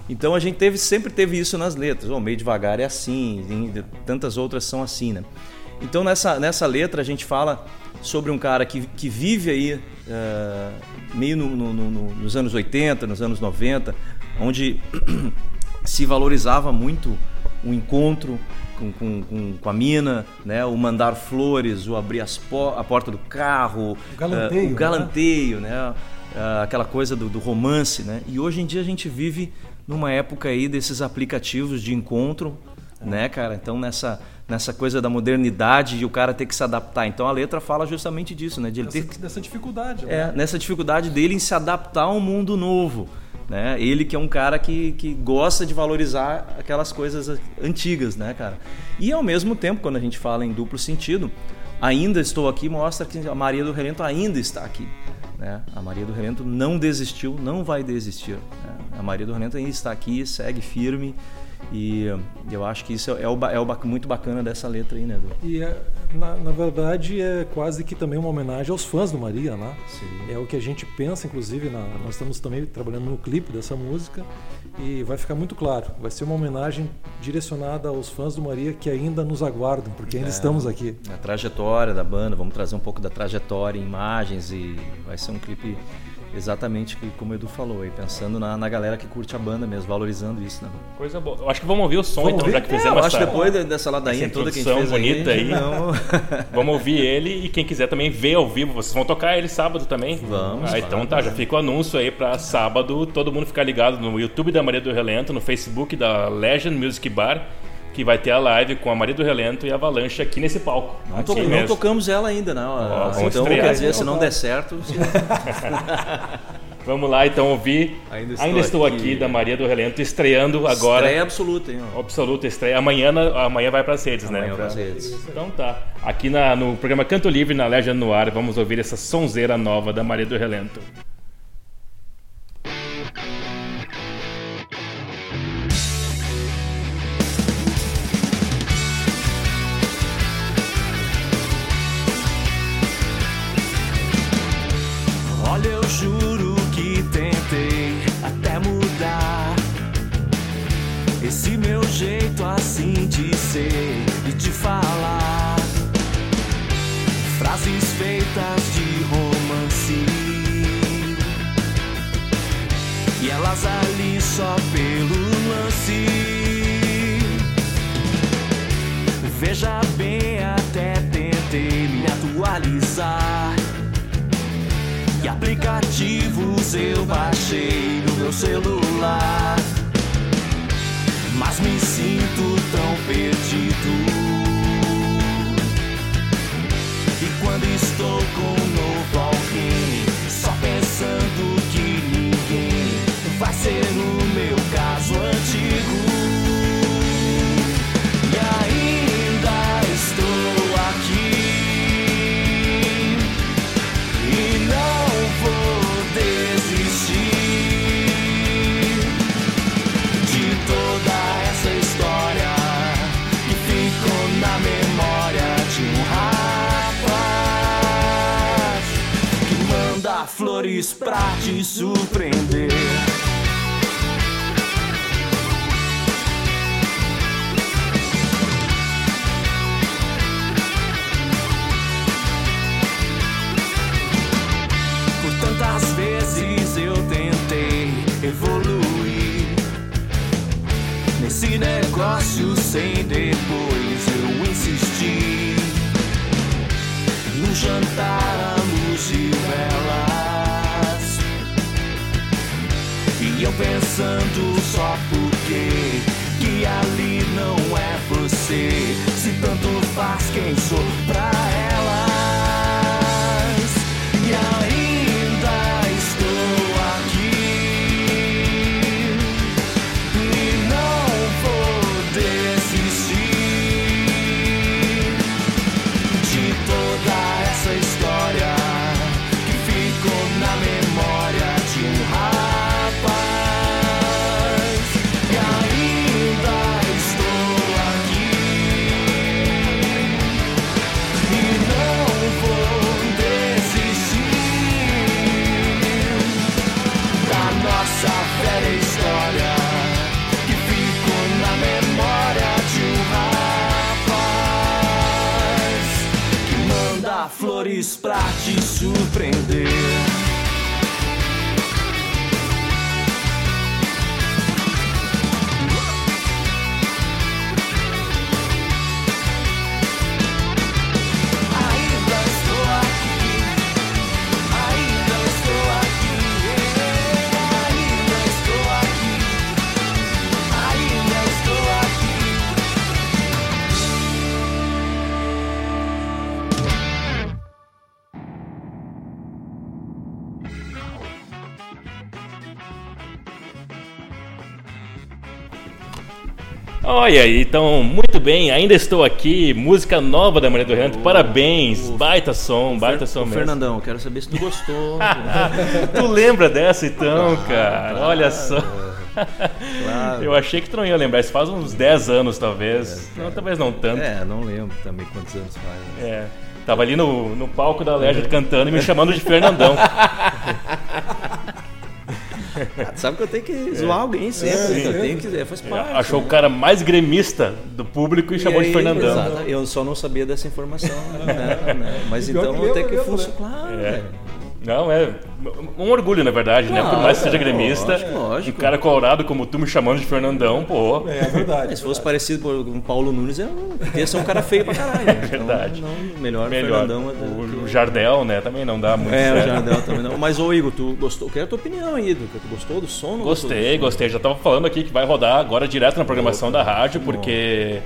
Então a gente teve, sempre teve isso nas letras. O meio devagar é assim, tantas outras são assim, né? Então nessa, nessa letra a gente fala sobre um cara que, que vive aí eh, meio no- no- no- no- nos anos 80, nos anos 90, onde se valorizava muito o encontro com, com, com, a mina, né? o mandar flores, o abrir as po a porta do carro, O galanteio, eh, o né? galanteio, né? Ah, aquela coisa do, do romance, né? E hoje em dia a gente vive numa época aí desses aplicativos de encontro, né, cara? Então nessa nessa coisa da modernidade e o cara ter que se adaptar. Então a letra fala justamente disso, né? De ele ter Dessa, dificuldade. é, né? nessa dificuldade dele em se adaptar a um mundo novo. Né? Ele que é um cara que, que gosta de valorizar aquelas coisas antigas, né, cara? E ao mesmo tempo, quando a gente fala em duplo sentido, ainda estou aqui mostra que a Maria do Relento ainda está aqui. Né? A Maria do Relento não desistiu, não vai desistir. né? A Maria do Relento ainda está aqui, segue firme. E eu acho que isso é, o, é o muito bacana dessa letra aí, né, Edu? E é, na, na verdade é quase que também uma homenagem aos fãs do Maria, né? Sim. É o que a gente pensa, inclusive, na- nós estamos também trabalhando no clipe dessa música e vai ficar muito claro. Vai ser uma homenagem direcionada aos fãs do Maria que ainda nos aguardam, porque ainda É. estamos aqui. a trajetória da banda, vamos trazer um pouco da trajetória imagens e vai ser um clipe exatamente que, como o Edu falou, aí, pensando na, na galera que curte a banda mesmo, valorizando isso, né? Coisa boa. Eu acho que vamos ouvir o som Vamos então, ouvir? já que É, fizemos eu acho essa... depois de- dessa ladainha toda que a gente fez bonita aí. Vamos... Vamos ouvir ele e quem quiser também ver ao vivo. Vocês vão tocar ele sábado também? Vamos, Ah, então tá, já fica o anúncio aí pra sábado. Todo mundo ficar ligado no YouTube da Maria do Relento, no Facebook da Legend Music Bar, que vai ter a live com a Maria do Relento e a Avalanche aqui nesse palco. Não, to- não tocamos ela ainda. Ó, vamos então, estrear. quer dizer, se não der certo, Vamos lá então ouvir. Ainda estou aqui. aqui. da Maria do Relento, estreando agora. estreia absoluta, hein? Absoluta estreia. Amanhã, amanhã vai pras redes, né? Amanhã Pra- pras redes. Então tá. Aqui na- no programa Canto Livre, na Legend no Ar, vamos ouvir essa sonzeira nova da Maria do Relento. Aplicativos eu baixei no meu celular? Mas me sinto tão perdido. E quando estou com um novo alguém, só pensando que ninguém vai ser o pra te surpreender. Por tantas vezes eu tentei evoluir nesse negócio sem depois eu insisti no jantar E eu pensando só porque que ali não é você. Se tanto faz quem sou pra Olha aí, então, muito bem, ainda estou aqui, música nova da Maria do Renato, parabéns, baita som, baita som mesmo. Fernandão, quero saber se tu gostou. tu lembra dessa então, cara? Olha só. Claro. Eu achei que tu não ia lembrar, isso faz uns 10 anos talvez, não, talvez não tanto. É, não lembro também quantos anos faz. né? É. Tava ali no, no palco da Leisure cantando e me chamando de Fernandão. Tu sabe que eu tenho que zoar alguém sempre. Sim. eu tenho que, é, faz parte. Achou o cara mais gremista do público e chamou E de aí, Fernandão. exato, eu só não sabia dessa informação. né, né? Mas então eu tenho que mesmo, funcionar. Claro, É. velho. Não, é um orgulho, na verdade, né? Por mais que seja Claro, gremista, lógico, lógico. um cara colorado como tu me chamando de Fernandão, pô. É verdade. Se fosse parecido com o Paulo Nunes, eu ia ser um cara feio pra caralho. né? Então, verdade. não, melhor, Melhor. Fernandão. O, o Jardel, né? Também não dá muito É, o certo. Jardel também não. Mas, ô Igor, tu gostou? Quero a tua opinião aí, Igor. Tu gostou do som? Gostou do Gostei, som? gostei. Já tava falando aqui que vai rodar agora direto na programação da rádio, porque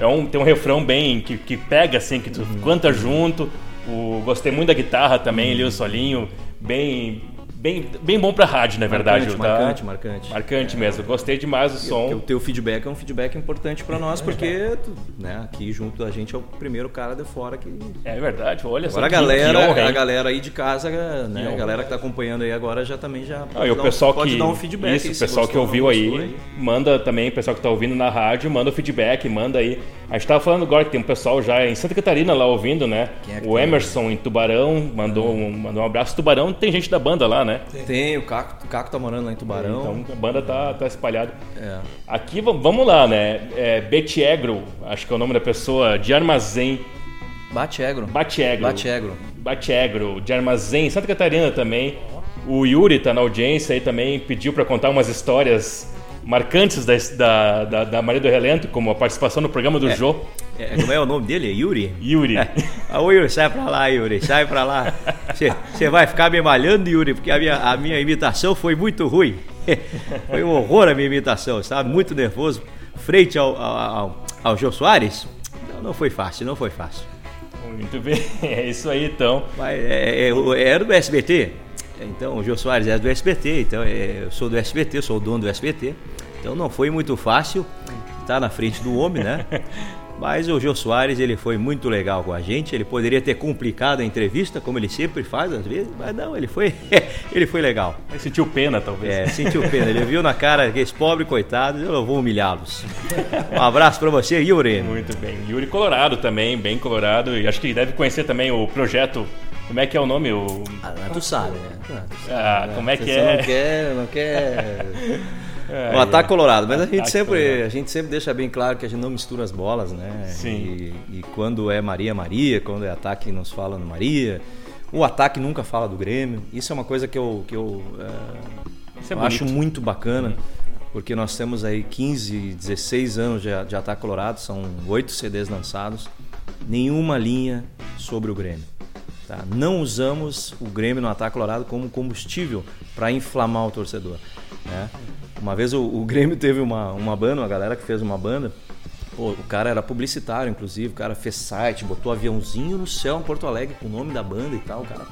é um, tem um refrão bem que, que pega assim, que tu Uhum. canta junto. O, gostei muito da guitarra também, ali o solinho, bem, bem, bem bom pra rádio, na verdade. Marcante, tá? marcante, marcante. Marcante mesmo. Gostei demais do som. O teu feedback é um feedback importante pra nós, porque tu, né, aqui junto da gente é o primeiro cara de fora que. É verdade, olha só. Agora a que- que galera, honra, a galera aí de casa, né, a galera que tá acompanhando aí agora já também já Ah, e o dar um- pessoal pode que dar um feedback. isso, aí, o pessoal que ouviu aí, gostou manda também, o pessoal que tá ouvindo na rádio, manda o feedback, manda aí. A gente tava falando agora que tem um pessoal já em Santa Catarina lá ouvindo, né? É o tem? Emerson em Tubarão mandou um, mandou um abraço. Tubarão tem gente da banda lá, né? Tem, o Caco, o Caco tá morando lá em Tubarão. Então a banda tá, tá espalhada. É. Aqui vamos lá, né? É, Betiegro, acho que é o nome da pessoa, de armazém. Batiegro. Batiegro. Batiegro. Batiegro, de armazém, Santa Catarina também. O Yuri tá na audiência aí também, pediu para contar umas histórias marcantes da, da, da, da Maria do Relento, como a participação no programa do Jô. É, como é o nome dele? É Yuri? Yuri. Ah, ô Yuri, sai pra lá, Yuri, sai pra lá. Você vai ficar me malhando, Yuri, porque a minha, a minha imitação foi muito ruim. Foi um horror a minha imitação, estava muito nervoso. Frente ao, ao, ao, ao Jô Soares, não, não foi fácil, não foi fácil. Muito bem, é isso aí então. Mas é, é, é- era do SBT, então o Jô Soares é do SBT, então é, eu sou do SBT, sou o dono do SBT. Então não foi muito fácil estar na frente do homem, né? Mas o Jô Soares, ele foi muito legal com a gente. Ele poderia ter complicado a entrevista, como ele sempre faz às vezes, mas não, ele foi, ele foi legal. Aí sentiu pena, talvez. É, sentiu pena. Ele viu na cara que esse pobre coitado, eu vou humilhá-los. Um abraço pra você, Yuri. Muito bem. Yuri Colorado também, bem colorado. E acho que deve conhecer também o projeto. Como é que é o nome? O... Ah, tu sabe, né? Ah, tu sabe, Ah, né? como é que Você é? Não quer, não quer. É, O ataque colorado, mas a gente, Ataque sempre, colorado. a gente sempre deixa bem claro que a gente não mistura as bolas, né? Sim. E, e quando é Maria, Maria, quando é ataque, nos fala no Maria. O ataque nunca fala do Grêmio. Isso é uma coisa que eu, que eu, é, é eu acho muito bacana. porque nós temos aí 15, 16 anos de, de Ataque Colorado, são oito CDs lançados, nenhuma linha sobre o Grêmio. tá? Não usamos o Grêmio no Ataque Colorado como combustível para inflamar o torcedor. Né? Uma vez o, o Grêmio teve uma, uma banda, uma galera que fez uma banda, Pô, o cara era publicitário, inclusive, o cara fez site, botou aviãozinho no céu em Porto Alegre com o nome da banda e tal, o cara.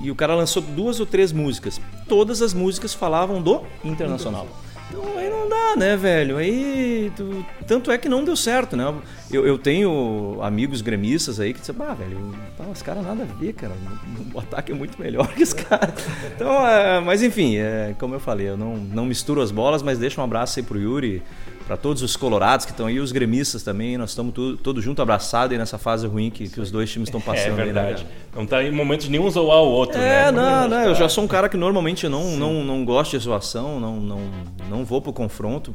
E o cara lançou duas ou três músicas. Todas as músicas falavam do Internacional. Então aí não dá, né, velho? Aí. tu- tanto é que não deu certo, né? Eu, eu tenho amigos gremistas aí que dizem, ah, velho, pá, os caras nada a ver, cara. O ataque é muito melhor que os caras. Então, é, mas enfim, é, como eu falei, eu não, não misturo as bolas, mas deixa um abraço aí pro Yuri, para todos os colorados que estão aí, os gremistas também. Nós estamos todos juntos abraçados aí nessa fase ruim que, que os dois times estão É passando aí, né, verdade. cara? Não tá em momentos nenhum zoar o outro, né? É, não, não, eu tá- já sou um cara que normalmente não, não, não gosto de zoação, não, não, não vou pro confronto.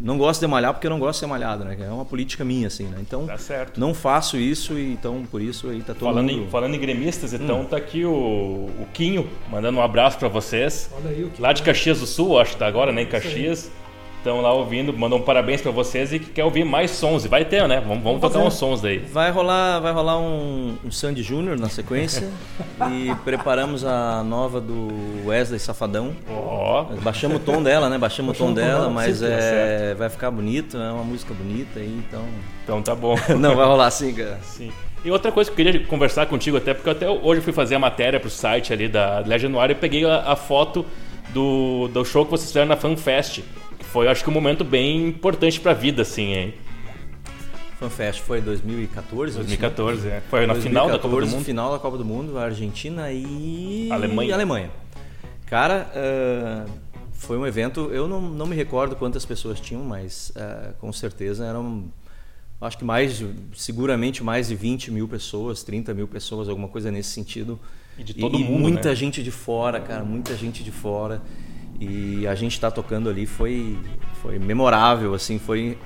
Não gosto de malhar porque eu não gosto de ser malhado, né? É uma política minha, assim, né? Então, Tá certo. não faço isso e então por isso aí tá todo Falando mundo... em, falando em gremistas, então Hum. tá aqui o, o Quinho mandando um abraço pra vocês. Olha aí o que Lá de Caxias do Sul, acho que tá agora, né? Em Caxias. Estão lá ouvindo, mandam um parabéns pra vocês e que quer ouvir mais sons. E vai ter, né? Vamos, vamos tocar uns sons daí. Vai rolar, vai rolar um, um Sandy Júnior na sequência e preparamos a nova do Wesley Safadão. Ó, Baixamos o tom dela, né? Baixamos o tom Baixamos o tom dela, dela, mas tá é, vai ficar bonito, é uma música bonita aí, então. então tá bom. Não, vai rolar sim, cara. Sim. E outra coisa que eu queria conversar contigo, até porque eu até hoje fui fazer a matéria pro site ali da Legend Noir e peguei a, a foto do, do show que vocês fizeram na FanFest. Que foi, acho que, um momento bem importante pra vida, assim, hein? FanFest foi 2014? 2014, é. Foi na final da Copa do 2014, Mundo. final da Copa do Mundo, Argentina e Alemanha. Alemanha. Cara, ah, foi um evento, eu não, não me recordo quantas pessoas tinham, mas ah, com certeza eram, acho que mais, seguramente mais de 20 mil pessoas, 30 mil pessoas, alguma coisa nesse sentido. E de todo mundo, muita né? gente de fora, cara, muita gente de fora. E a gente tá tocando ali foi, foi memorável, assim, foi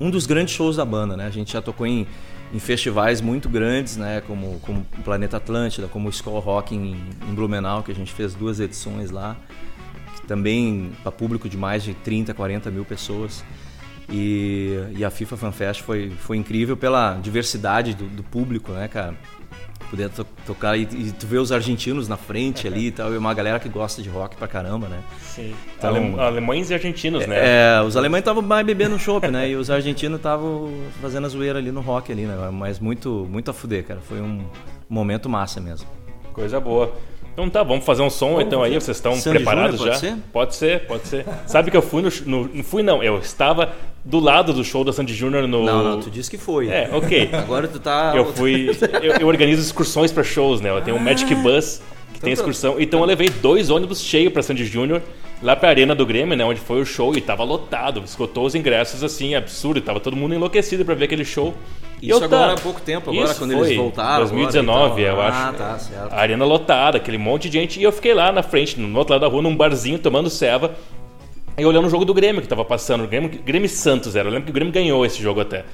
um dos grandes shows da banda, né? A gente já tocou em, em festivais muito grandes, né? Como, como Planeta Atlântida, como o Rock em, em Blumenau, que a gente fez duas edições lá, também para público de mais de 30, 40 mil pessoas. E, e a FIFA Fan Fest foi, foi incrível pela diversidade do, do público, né, cara? Poder to- tocar e, e tu ver os argentinos na frente ali e tal, e uma galera que gosta de rock pra caramba, né? Sim. Então- Alem- alemães e argentinos, né? É, os alemães estavam mais bebendo chopp, né? E os argentinos estavam fazendo a zoeira ali no rock ali, né? Mas muito, muito a fuder, cara. Foi um momento massa mesmo. Coisa boa. Então tá, vamos fazer um som então aí, vocês estão Sandy preparados Júnior, já? pode ser? Pode ser, pode ser. Sabe que eu fui no, no. Não fui não, eu estava do lado do show da Sandy Júnior no. Não, não, tu disse que foi. É, ok. Agora tu tá. Eu fui. Eu, eu organizo excursões pra shows, né? Eu tenho o Magic Bus, que tem Então tá. excursão. Então eu levei dois ônibus cheios pra Sandy Júnior, lá pra Arena do Grêmio, né? Onde foi o show e tava lotado. Esgotou os ingressos assim, absurdo. Tava todo mundo enlouquecido pra ver aquele show. Isso eu agora tá- há pouco tempo, agora Isso quando foi eles voltaram. 2019, agora e eu acho. Ah, tá, certo. A arena lotada, aquele monte de gente. E eu fiquei lá na frente, no outro lado da rua, num barzinho, tomando ceva. E olhando o jogo do Grêmio que tava passando. O Grêmio, Grêmio Santos era. Eu lembro que o Grêmio ganhou esse jogo até.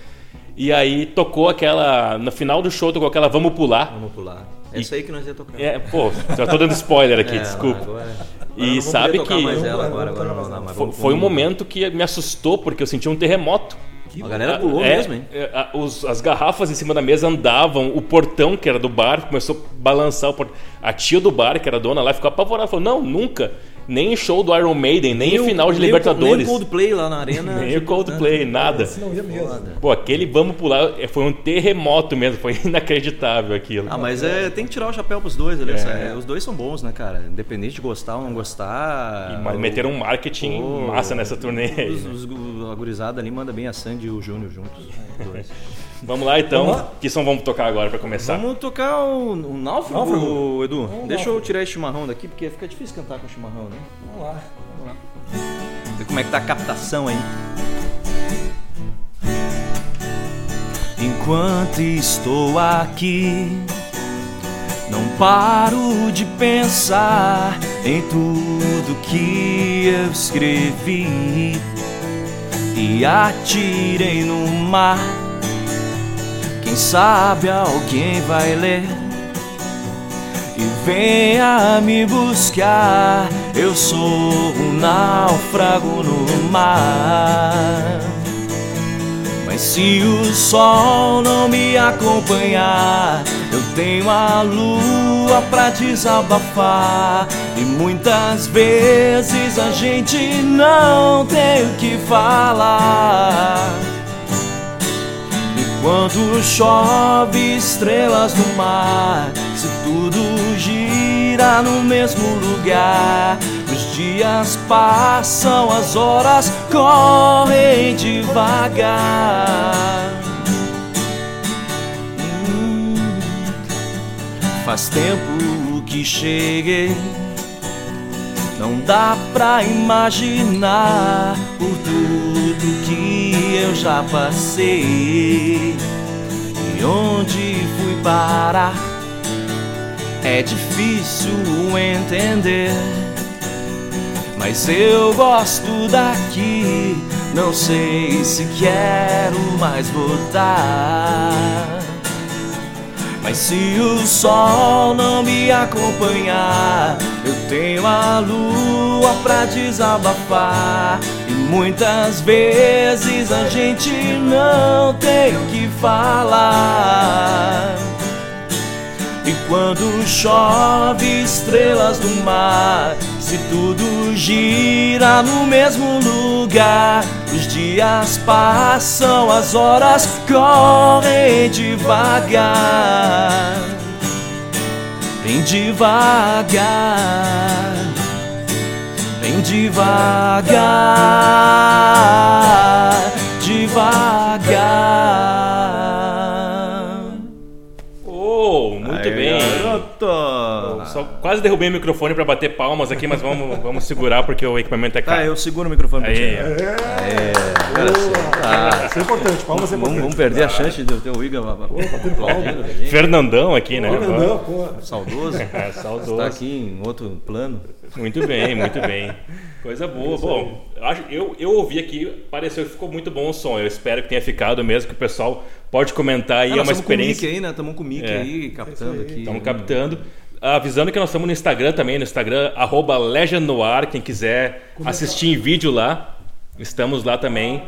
E aí tocou aquela. No final do show tocou aquela Vamos Pular. Vamos pular. É isso aí que nós ia tocar. É, pô, já tô dando spoiler aqui, É, desculpa. Agora, E não sabe que- mais ela agora, agora não mas Foi, um momento que me assustou, porque eu senti um terremoto. A galera pulou É, mesmo, hein? é, os- as garrafas em cima da mesa andavam, o portão que era do bar começou a balançar. O portão. A tia do bar, que era dona lá, ficou apavorada. Falou: Não, nunca. Nem em show do Iron Maiden, nem em o- final de nem o- Libertadores. Nem o Coldplay lá na arena. Nem o Coldplay, nada. Se não ia mesmo. Pô, aquele vamos pular é, foi um terremoto mesmo, foi inacreditável aquilo. Ah, mas é, tem que tirar o chapéu pros dois, ali, É. é, Os dois são bons, né, cara? Independente de gostar ou não gostar. Mas o- meteram um marketing Pô, massa nessa turnê aí. Os, né? os, a gurizada ali manda bem a Sandy e o Júnior juntos. os dois. Vamos lá então. Vamos lá. Que som vamos tocar agora pra começar? Vamos tocar o, o náufrago, Náufrago. Edu. Vamos, Deixa eu náufrago. tirar esse chimarrão daqui, porque fica difícil cantar com chimarrão, né? Vamos lá. Ver como é que tá a captação aí. Enquanto estou aqui, não paro de pensar em tudo que eu escrevi e atirei no mar. Quem sabe alguém vai ler e venha me buscar. Eu sou um náufrago no mar. Mas se o sol não me acompanhar, eu tenho a lua pra desabafar. E muitas vezes a gente não tem o que falar. Quando chove estrelas no mar, se tudo gira no mesmo lugar, os dias passam, as horas correm devagar. Hum, Faz tempo que cheguei, não dá pra imaginar por tudo que eu já passei e onde fui parar. É difícil entender, mas eu gosto daqui. Não sei se quero mais voltar. Mas se o sol não me acompanhar, eu tenho a lua pra desabafar. E muitas vezes a gente não tem o que falar. E quando chove estrelas do mar, se tudo gira no mesmo lugar, os dias passam, as horas correm devagar. Bem devagar, bem devagar, devagar. Oh, muito bem. Garoto! Só quase derrubei o microfone pra bater palmas aqui, mas vamos, vamos segurar porque o equipamento é caro. Tá, eu seguro o microfone pra Aí, ti. ó. Aê, agora sim. Ah, Isso é importante, palmas é vamos, importante. vamos perder a chance de eu ter o Igor aplaudindo. Fernandão aqui, né? Não, pô. Saudoso. É, saudoso. Está aqui em outro plano. Muito bem, muito bem. Coisa boa. Bom, eu acho- eu, eu ouvi aqui, pareceu que ficou muito bom o som. Eu espero que tenha ficado mesmo, que o pessoal pode comentar aí. Ah, é uma estamos com o Mickey experiência. aí, né? Estamos com o Mickey É. aí, captando aqui. Estamos captando. Avisando que nós estamos no Instagram também, no Instagram, arroba Legend Noir, quem quiser assistir em vídeo lá. Estamos lá também.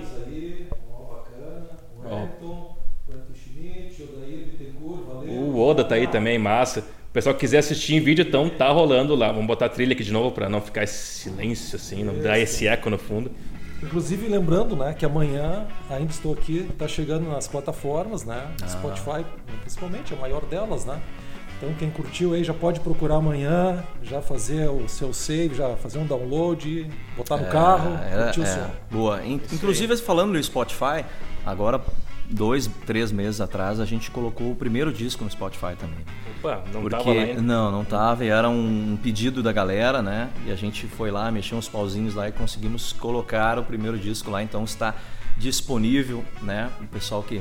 O Oda tá aí também, massa. O pessoal que quiser assistir em vídeo, então tá rolando lá. Vamos botar a trilha aqui de novo para não ficar esse silêncio assim, não dar esse eco no fundo. Inclusive, lembrando né, que amanhã ainda estou aqui, está chegando nas plataformas, né? Spotify, principalmente, a maior delas, né? Então, quem curtiu aí já pode procurar amanhã, já fazer o seu save, já fazer um download, botar no carro, É, curtir o é, som. Boa. In- Inclusive, falando no Spotify, agora, dois, três meses atrás, a gente colocou o primeiro disco no Spotify também. Opa, não Porque, tava lá ainda. não, não tava, e era um pedido da galera, né? E a gente foi lá, mexeu uns pauzinhos lá e conseguimos colocar o primeiro disco lá, então está disponível, né? O pessoal que,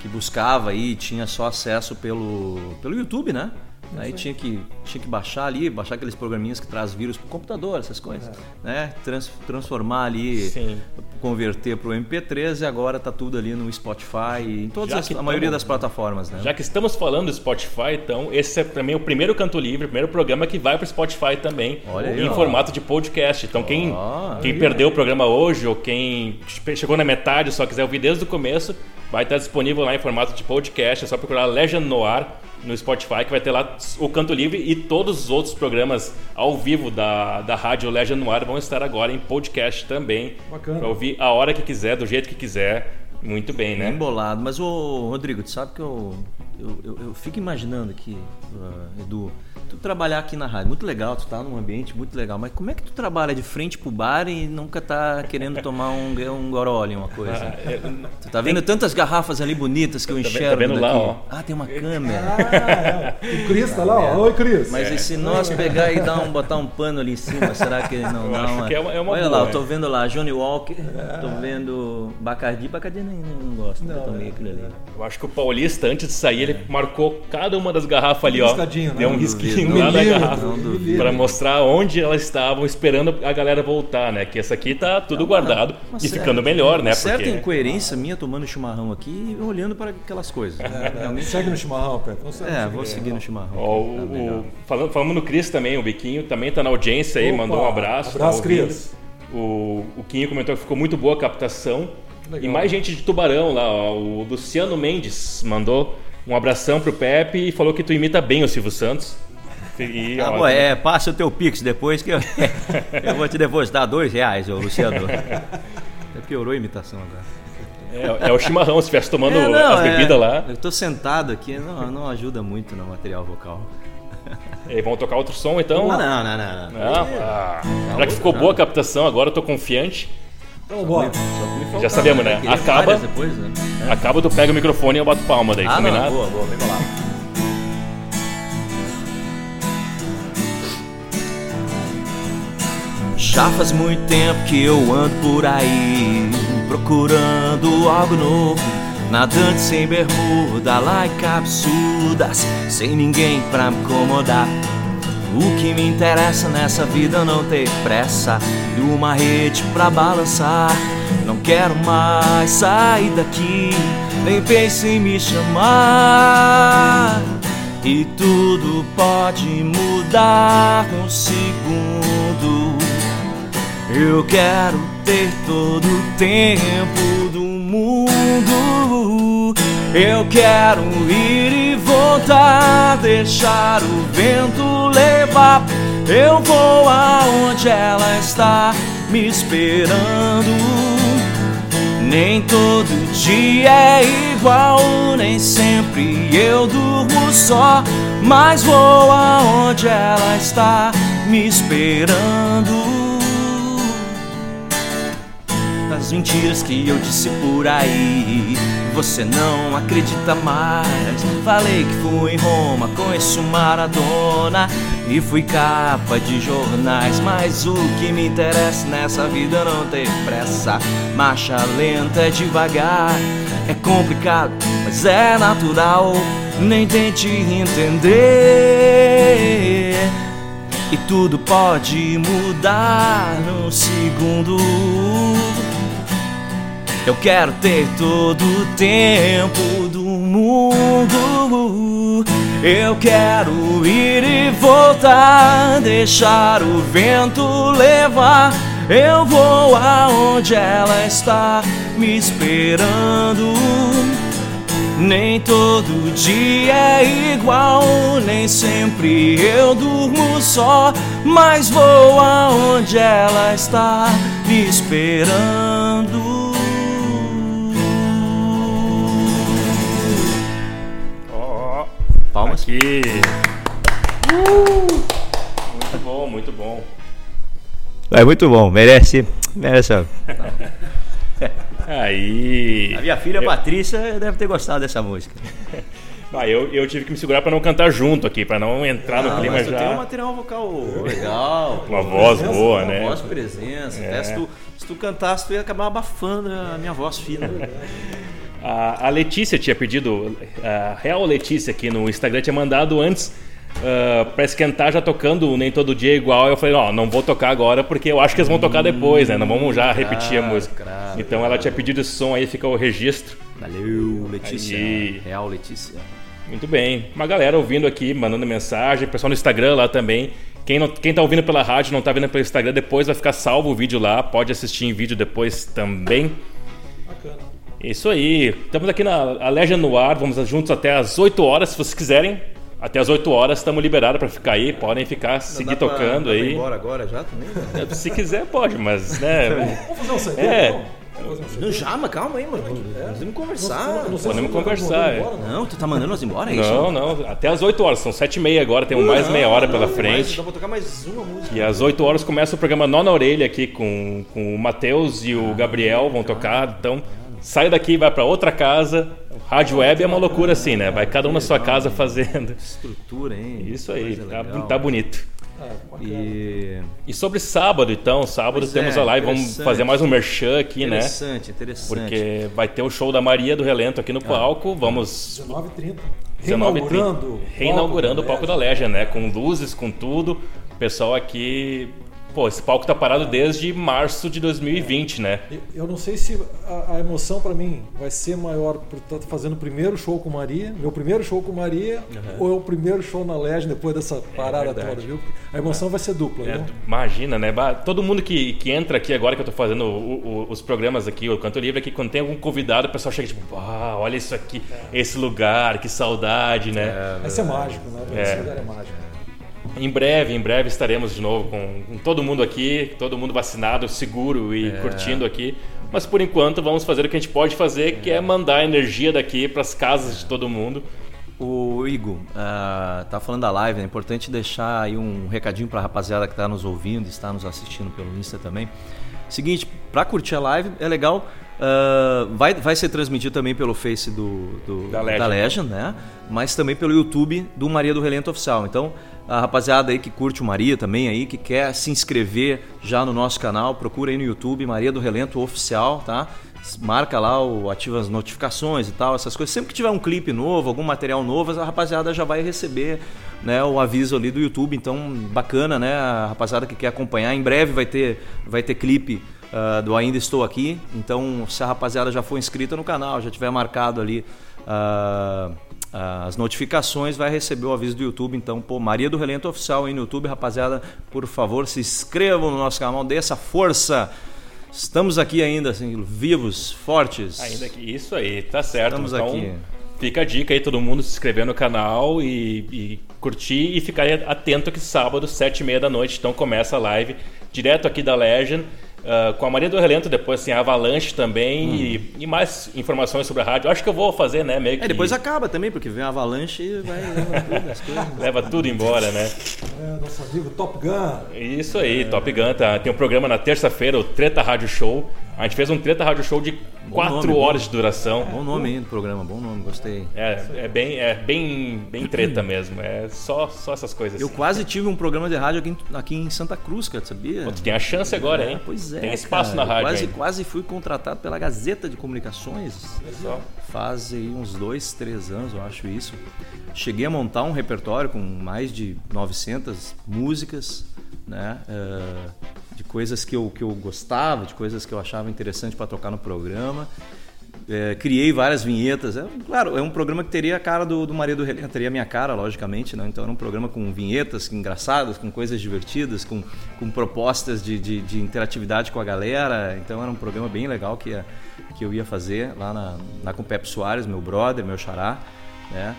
que buscava aí tinha só acesso pelo, pelo YouTube, né? Aí tinha que, tinha que baixar ali, baixar aqueles programinhas que traz vírus pro computador, essas coisas, né? Trans- transformar ali, Sim. converter pro MP3 e agora tá tudo ali no Spotify, em todas as, a maioria das plataformas, né? Já que estamos falando do Spotify, então, esse é também o primeiro Canto Livre, o primeiro programa que vai para o Spotify também, Olha aí, em ó. formato de podcast. Então, quem, Ó, quem perdeu o programa hoje ou quem chegou na metade e só quiser ouvir desde o começo, vai estar disponível lá em formato de podcast. É só procurar Legend Noir no Spotify, que vai ter lá o Canto Livre e todos os outros programas ao vivo da, da rádio Legend Noir vão estar agora em podcast também. Bacana. Para ouvir a hora que quiser, do jeito que quiser. Muito bem, né? Bem bolado. Mas, ô, Rodrigo, tu sabe que eu, eu, eu, eu fico imaginando aqui, ah, Edu, tu trabalhar aqui na rádio, muito legal, tu tá num ambiente muito legal, mas como é que tu trabalha de frente pro bar e nunca tá querendo tomar um, um gorole, uma coisa? Ah, é, tu tá vendo tantas garrafas ali bonitas que eu Tá enxergo tá vendo lá, daqui? ó. Ah, tem uma câmera. Ah, é. O Cris tá lá, ó. Oi, Cris. Mas e se nós pegar e dar um, botar um pano ali em cima, será que não Eu dá uma... é uma- é uma Olha boa, lá, eu é. tô vendo lá Johnny Walker, tô vendo Bacardi, Bacardi nem, nem não gosto, nunca tomei aquilo ali. Eu acho que o Paulista, antes de sair, ele marcou cada uma das garrafas ali, ó. riscadinho, né? Deu um Não risquinho. Assim, lá na milímetro, garrafa. Pra mostrar onde elas estavam esperando a galera voltar, né? Que essa aqui tá tudo guardado uma e certa- ficando melhor, né? Certa Porque incoerência minha tomando chimarrão aqui e olhando para aquelas coisas. Realmente. Segue no chimarrão, segue É, vou seguir no chimarrão. Ó, o, Tá falando, falando no Cris também, o Biquinho também tá na audiência aí, Opa, mandou um abraço. tá abraço, ouvindo. Cris. O, o Quinho comentou que ficou muito boa a captação. Legal. E mais gente de Tubarão lá, ó, o Luciano Mendes mandou um abração pro Pepe e falou que tu imita bem o Silvio Santos. E, Ah, ó, bom, é, passa o teu Pix depois que eu, eu vou te depositar dois reais, ô Luciano. Até piorou a imitação agora. é, é o chimarrão, se estivesse tomando É, não, as é, bebidas lá. Eu tô sentado aqui, não, não ajuda muito no material vocal. E vamos tocar outro som então? Ah, não, não, não. não. Não? Ah, já que ficou boa a captação, agora eu tô confiante. Então, bora. Já sabemos, né? Acaba- Depois, né? Acaba, tu pega o microfone e eu bato palma daí, Ah, combinado? não, boa, boa, vem lá. Já faz muito tempo que eu ando por aí procurando algo novo, nadando sem bermuda, em absurdas, sem ninguém pra me incomodar. O que me interessa nessa vida é não ter pressa e uma rede pra balançar. Não quero mais sair daqui, nem pense em me chamar. E tudo pode mudar num segundo. Eu quero ter todo o tempo do mundo. Eu quero ir e voltar, deixar o vento levar. Eu vou aonde ela está me esperando. Nem todo dia é igual, nem sempre eu durmo só. Mas vou aonde ela está me esperando. Das mentiras que eu disse por aí, você não acredita mais. Falei que fui em Roma, conheço Maradona e fui capa de jornais. Mas o que me interessa nessa vida é não ter pressa. Marcha lenta é devagar, é complicado, mas é natural. Nem tente entender. E tudo pode mudar num segundo. Eu quero ter todo o tempo do mundo. Eu quero ir e voltar, deixar o vento levar. Eu vou aonde ela está me esperando. Nem todo dia é igual, nem sempre eu durmo só, mas vou aonde ela está me esperando. Aqui. Uh! Muito bom, muito bom. É muito bom, merece. merece. Aí. A minha filha Patrícia deve ter gostado dessa música. Ah, eu, eu tive que me segurar pra não cantar junto aqui, pra não entrar no clima mas tu já. tem um material vocal legal. Uma voz boa, Uma né? voz presença. É. Se, tu, se tu cantasse, tu ia acabar abafando a minha voz fina. A, a Letícia tinha pedido, a Real Letícia aqui no Instagram tinha mandado antes pra esquentar já tocando Nem Todo Dia é Igual. Eu falei, ó, não vou tocar agora porque eu acho que eles vão tocar depois, né? Não vamos já repetir a claro, música. então ela tinha pedido esse som aí, fica o registro. Valeu, Letícia. Aí. Real Letícia. Muito bem. Uma galera ouvindo aqui, mandando mensagem, pessoal no Instagram lá também. Quem, não, quem tá ouvindo pela rádio, não tá vendo pelo Instagram, depois vai ficar salvo o vídeo lá. Pode assistir em vídeo depois também. Isso aí. Estamos aqui na a Legend no ar. Vamos juntos até as 8 horas, se vocês quiserem. Até as 8 horas estamos liberados para ficar aí. Podem ficar, seguir tocando aí. embora agora já também? Se quiser, pode, mas, né? Vamos fazer um saideira, É. então? Fazer um Não, já, mas calma aí, mano. Nós temos que conversar. Não sei Podemos se eu tô conversar, é. embora, não. Não, tu tá mandando nós embora, é isso? Não, não. Até as 8 horas. São 7 e meia agora. Temos mais meia hora pela Não, frente. mas Dá pra tocar mais uma música. E às 8 horas começa o programa Nó na Orelha aqui com, com o Matheus e o Gabriel vão tocar. Então sai daqui, vai para outra casa. Rádio Web é uma loucura assim, né? Vai cada um na sua casa fazendo. Estrutura, hein? Isso aí, tá, tá bonito. E... E sobre sábado, então, sábado Pois temos é, a live, vamos interessante. fazer mais um merchan aqui, né? Interessante, interessante. Porque vai ter o show da Maria do Relento aqui no palco. Vamos 19h30. Reinaugurando. Reinaugurando o palco da Legend, né? Com luzes, com tudo. O pessoal aqui. Pô, esse palco tá parado desde março de 2020, né? Eu- não sei se a, a emoção pra mim vai ser maior por estar fazendo o primeiro show com Maria, meu primeiro show com Maria, ou é o primeiro show na Legend depois dessa parada verdade. toda, viu? A emoção vai ser dupla, É, viu? imagina, né? Todo mundo que, que entra aqui agora que eu tô fazendo o- o- os programas aqui, o Canto Livre aqui, quando tem algum convidado, o pessoal chega tipo, ah, olha isso aqui, esse lugar, que saudade, né? Vai ser mágico, né? É. Esse lugar é mágico. Em breve, em breve estaremos de novo com, com todo mundo aqui, todo mundo vacinado, seguro e curtindo aqui. Mas por enquanto vamos fazer o que a gente pode fazer, que é mandar a energia daqui para as casas de todo mundo. O Igor, ah, tá falando da live, é importante deixar aí um recadinho pra rapaziada que tá nos ouvindo, está nos assistindo pelo Insta também. Seguinte, pra curtir a live é legal, ah, vai, vai ser transmitido também pelo Face do, do- Da da, Legend. Legend. né? Mas também pelo YouTube do Maria do Relento Oficial. Então, a rapaziada aí que curte o Maria também aí, que quer se inscrever já no nosso canal, procura aí no YouTube Maria do Relento Oficial, tá? Marca lá, o, ativa as notificações e tal, essas coisas. Sempre que tiver um clipe novo, algum material novo, a rapaziada já vai receber né, o aviso ali do YouTube. Então, bacana, né? A rapaziada que quer acompanhar. Em breve vai ter, vai ter clipe ah, do Ainda Estou Aqui. Então, se a rapaziada já for inscrita no canal, já tiver marcado ali ah, as notificações, vai receber o aviso do YouTube. Então, pô, Maria do Relento Oficial aí no YouTube, rapaziada, por favor, se inscrevam no nosso canal, dê essa força. Estamos aqui ainda, assim, vivos, fortes. Ainda isso aí, tá certo. Estamos então, aqui. fica a dica aí, todo mundo se inscrever no canal e, e curtir e ficar atento que sábado, sete e meia da noite, então começa a live direto aqui da Legend. Ah, com a Maria do Relento, depois assim, a Avalanche também e, e mais informações sobre a rádio. Acho que eu vou fazer, né? Meio que É, depois acaba também, porque vem a avalanche e vai leva tudo, as coisas. leva tudo embora, né? É, nosso amigo Top Gun. Isso aí, Top Gun tá, tem um programa na terça-feira, o Treta Rádio Show. A gente fez um Treta Rádio Show de quatro nome, bom. horas de duração. Bom nome aí do programa, bom nome, gostei. É, é bem, é bem, bem treta mesmo. É só, só essas coisas. Eu assim. quase tive um programa de rádio aqui, em- aqui em Santa Cruz, cara, sabia? Pô, tu tem a chance agora, hein? Pois é. Tem espaço cara, na rádio. Quase, ainda. quase fui contratado pela Gazeta de Comunicações. Só. Faz aí uns dois, três anos, eu acho isso. Cheguei a montar um repertório com mais de 900 músicas, né? eh, de coisas que eu, que eu gostava, de coisas que eu achava interessante para tocar no programa. Eh, criei várias vinhetas. É, claro, é um programa que teria a cara do, do Maria do teria a minha cara, logicamente. Né? Então era um programa com vinhetas engraçadas, com coisas divertidas, com, com propostas de, de, de interatividade com a galera. Então era um programa bem legal que, que eu ia fazer lá na, lá com o Pepe Soares, meu brother, meu xará. Né?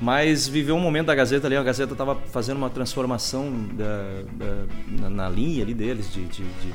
Mas viveu um momento da Gazeta ali, a Gazeta estava fazendo uma transformação da- da- na, linha ali deles, de, de- de-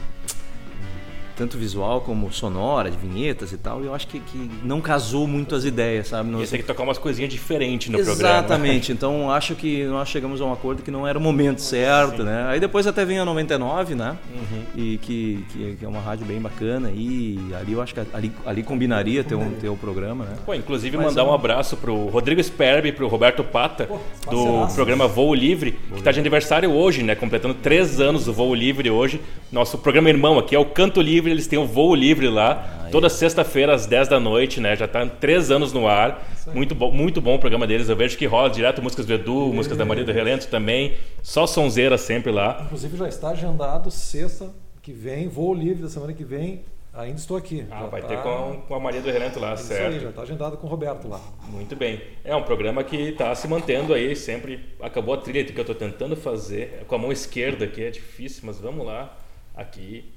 tanto visual como sonora, de vinhetas e tal, e eu acho que, que não casou muito as ideias, sabe? Não- Ia ter que tocar umas coisinhas diferentes no programa. Exatamente, então acho que nós chegamos a um acordo que não era o momento certo, né? Aí depois até vem a 99, né? Uhum. E que, que, que é uma rádio bem bacana e ali eu acho que ali, ali combinaria ter, um, ter o programa, né? Pô, inclusive Mas mandar é um- um abraço pro Rodrigo Sperbi e pro Roberto Pata, do parceiraço. programa Voo Livre, que tá de aniversário hoje, né? Completando três anos do Voo Livre hoje. Nosso programa irmão aqui é o Canto Livre, eles têm o Voo Livre lá, toda sexta-feira às 10 da noite, né? Já tá três anos no ar. Muito bom, muito bom o programa deles. Eu vejo que rola direto músicas do Edu, músicas da Maria do Relento também. Só sonzeira sempre lá. Inclusive já está agendado sexta que vem, voo livre da semana que vem. Ainda estou aqui. Ah, Já vai tá- ter com, com a Maria do Relento lá, Isso certo? aí, já está agendado com o Roberto lá. Muito bem. É um programa que está se mantendo aí sempre. Acabou a trilha que eu estou tentando fazer com a mão esquerda, que é difícil, mas vamos lá. Aqui.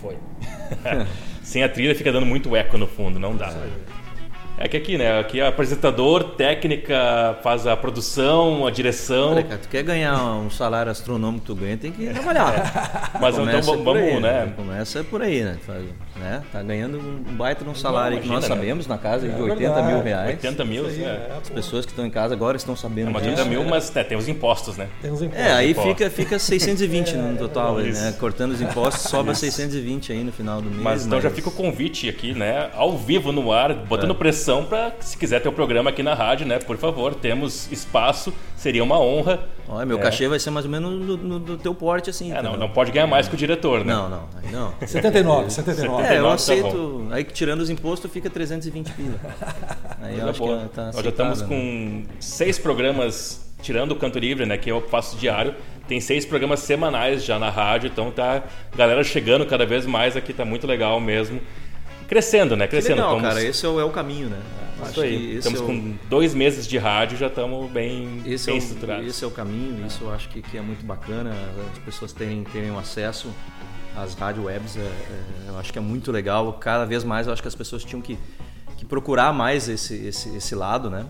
Foi. Sem a trilha fica dando muito eco no fundo, não dá. É que aqui, né? Aqui é apresentador, técnica, faz a produção, a direção. Olha, cara, tu quer ganhar um salário astronômico que tu ganha, tem que trabalhar. Mas então Começa vamos, por aí, vamos, né? Começa por aí, né? Faz- né? Tá ganhando um baita de um salário que nós imagina, né? sabemos na casa de É 80 verdade. mil reais. 80 mil, Isso aí, é. é, As pessoas que estão em casa agora estão sabendo É uma disso. 80 mil, mas né, tem os impostos, né? Tem uns impostos. É, aí impostos. fica, fica 620 no total, aí, né? Isso. Cortando os impostos, sobra 620 aí no final do mês. Mas então já fica o convite aqui, né? Ao vivo no ar, botando É. pressão para se quiser ter o programa aqui na rádio, né? Por favor, temos espaço, seria uma honra. Olha, meu É. cachê vai ser mais ou menos no, no- do teu porte, assim. É, não, não pode ganhar mais que o diretor, né? Não, não, aí não. 79, 79. É, eu 79 tá aceito. Aí que tirando os impostos fica 320 pila. Aí eu acho boa. que tá Nós já estamos né? com seis programas, tirando o Canto Livre, né? Que eu faço diário. Tem seis programas semanais já na rádio, então tá galera chegando cada vez mais aqui, tá muito legal mesmo. Crescendo, né? Que Crescendo. legal, Estamos- cara. Esse é o, é o caminho, né? Isso Acho aí. que esse Estamos é o- com dois meses de rádio, já estamos bem, Esse bem é, estruturados. o, esse é o caminho, isso eu acho que, que é muito bacana, as pessoas terem, terem um acesso às rádio webs, é, é, eu acho que é muito legal. Cada vez mais eu acho que as pessoas tinham que, que procurar mais esse, esse, esse lado, né?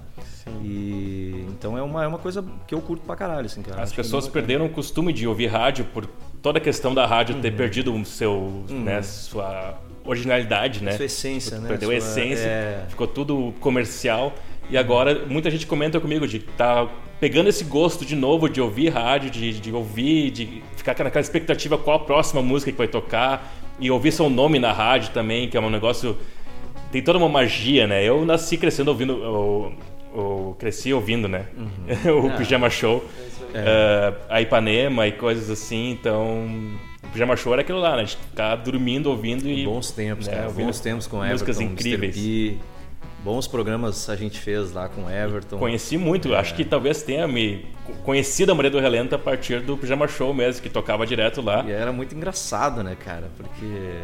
E então é uma, é uma coisa que eu curto pra caralho, assim, cara. As Acho que é pessoas perderam o costume de ouvir rádio por toda a questão da rádio Uhum. ter perdido o seu, né, sua originalidade, né? Sua essência, né? Perdeu a Sua- essência, é. ficou tudo comercial. E agora muita gente comenta comigo de tá pegando esse gosto de novo de ouvir rádio, de, de ouvir, de ficar naquela expectativa qual a próxima música que vai tocar e ouvir seu nome na rádio também, que é um negócio tem toda uma magia, né? Eu nasci crescendo ouvindo, cresci ouvindo, né? Uhum. o Ah. Pijama Show, eh, a Ipanema e coisas assim. Então, Pijama Show era aquilo lá, né? De ficar dormindo, ouvindo e Bons tempos, né, cara. Bons tempos com músicas Everton, incríveis. Mr. P. Bons programas a gente fez lá com Everton. Conheci muito, É. acho que talvez tenha me conhecido a Maria do Relento a partir do Pijama Show mesmo, que tocava direto lá. E era muito engraçado, né, cara? Porque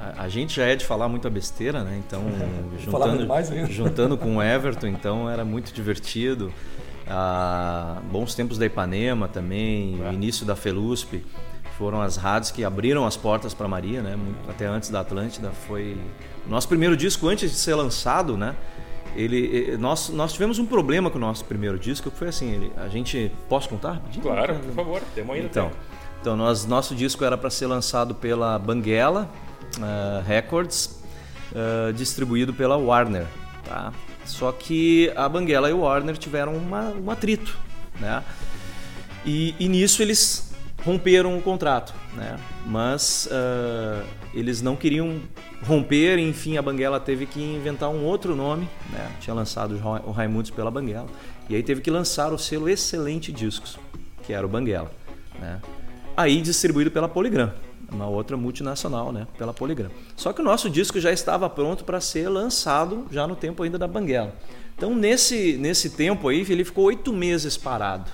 a, a gente já é de falar muita besteira, né? Então, juntando, juntando com o Everton, então era muito divertido. Ah, bons tempos da Ipanema também, o início da Felusp. Foram as rádios que abriram as portas para Maria, né? Muito- Até antes da Atlântida foi o nosso primeiro disco antes de ser lançado, né? Ele, nós, nós tivemos um problema com o nosso primeiro disco, que foi assim, ele- a gente posso contar? Claro, por favor, temos ainda Então, tempo. então nós, nosso disco era para ser lançado pela Banguela ah, Records, ah, distribuído pela Warner. Tá? Só que a Banguela e o Warner tiveram uma, um atrito. Né? E, e nisso eles romperam o contrato. Né? Mas ah, eles não queriam romper, enfim, a Banguela teve que inventar um outro nome. Né? Tinha lançado o Ra- o Raimundos pela Banguela. E aí teve que lançar o selo Excelente Discos, que era o Banguela. Né? Aí distribuído pela Polygram, uma outra multinacional, né? Pela Polygram. Só que o nosso disco já estava pronto para ser lançado já no tempo ainda da Banguela. Então nesse, nesse tempo aí ele ficou oito meses parado.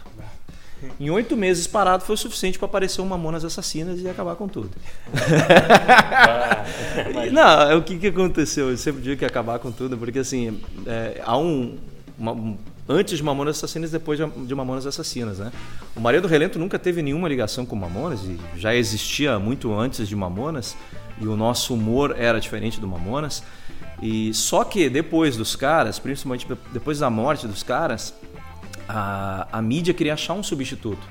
Em oito meses parado foi o suficiente para aparecer o Mamonas Assassinas e acabar com tudo. Não, o que, que aconteceu? Eu sempre digo que ia acabar com tudo, porque assim, é, há um, uma- um- Antes de Mamonas Assassinas e depois de- de Mamonas Assassinas, né? O Maria do Relento nunca teve nenhuma ligação com Mamonas e já existia muito antes de Mamonas e o nosso humor era diferente do Mamonas. E só que depois dos caras, principalmente depois da morte dos caras, a, a mídia queria achar um substituto.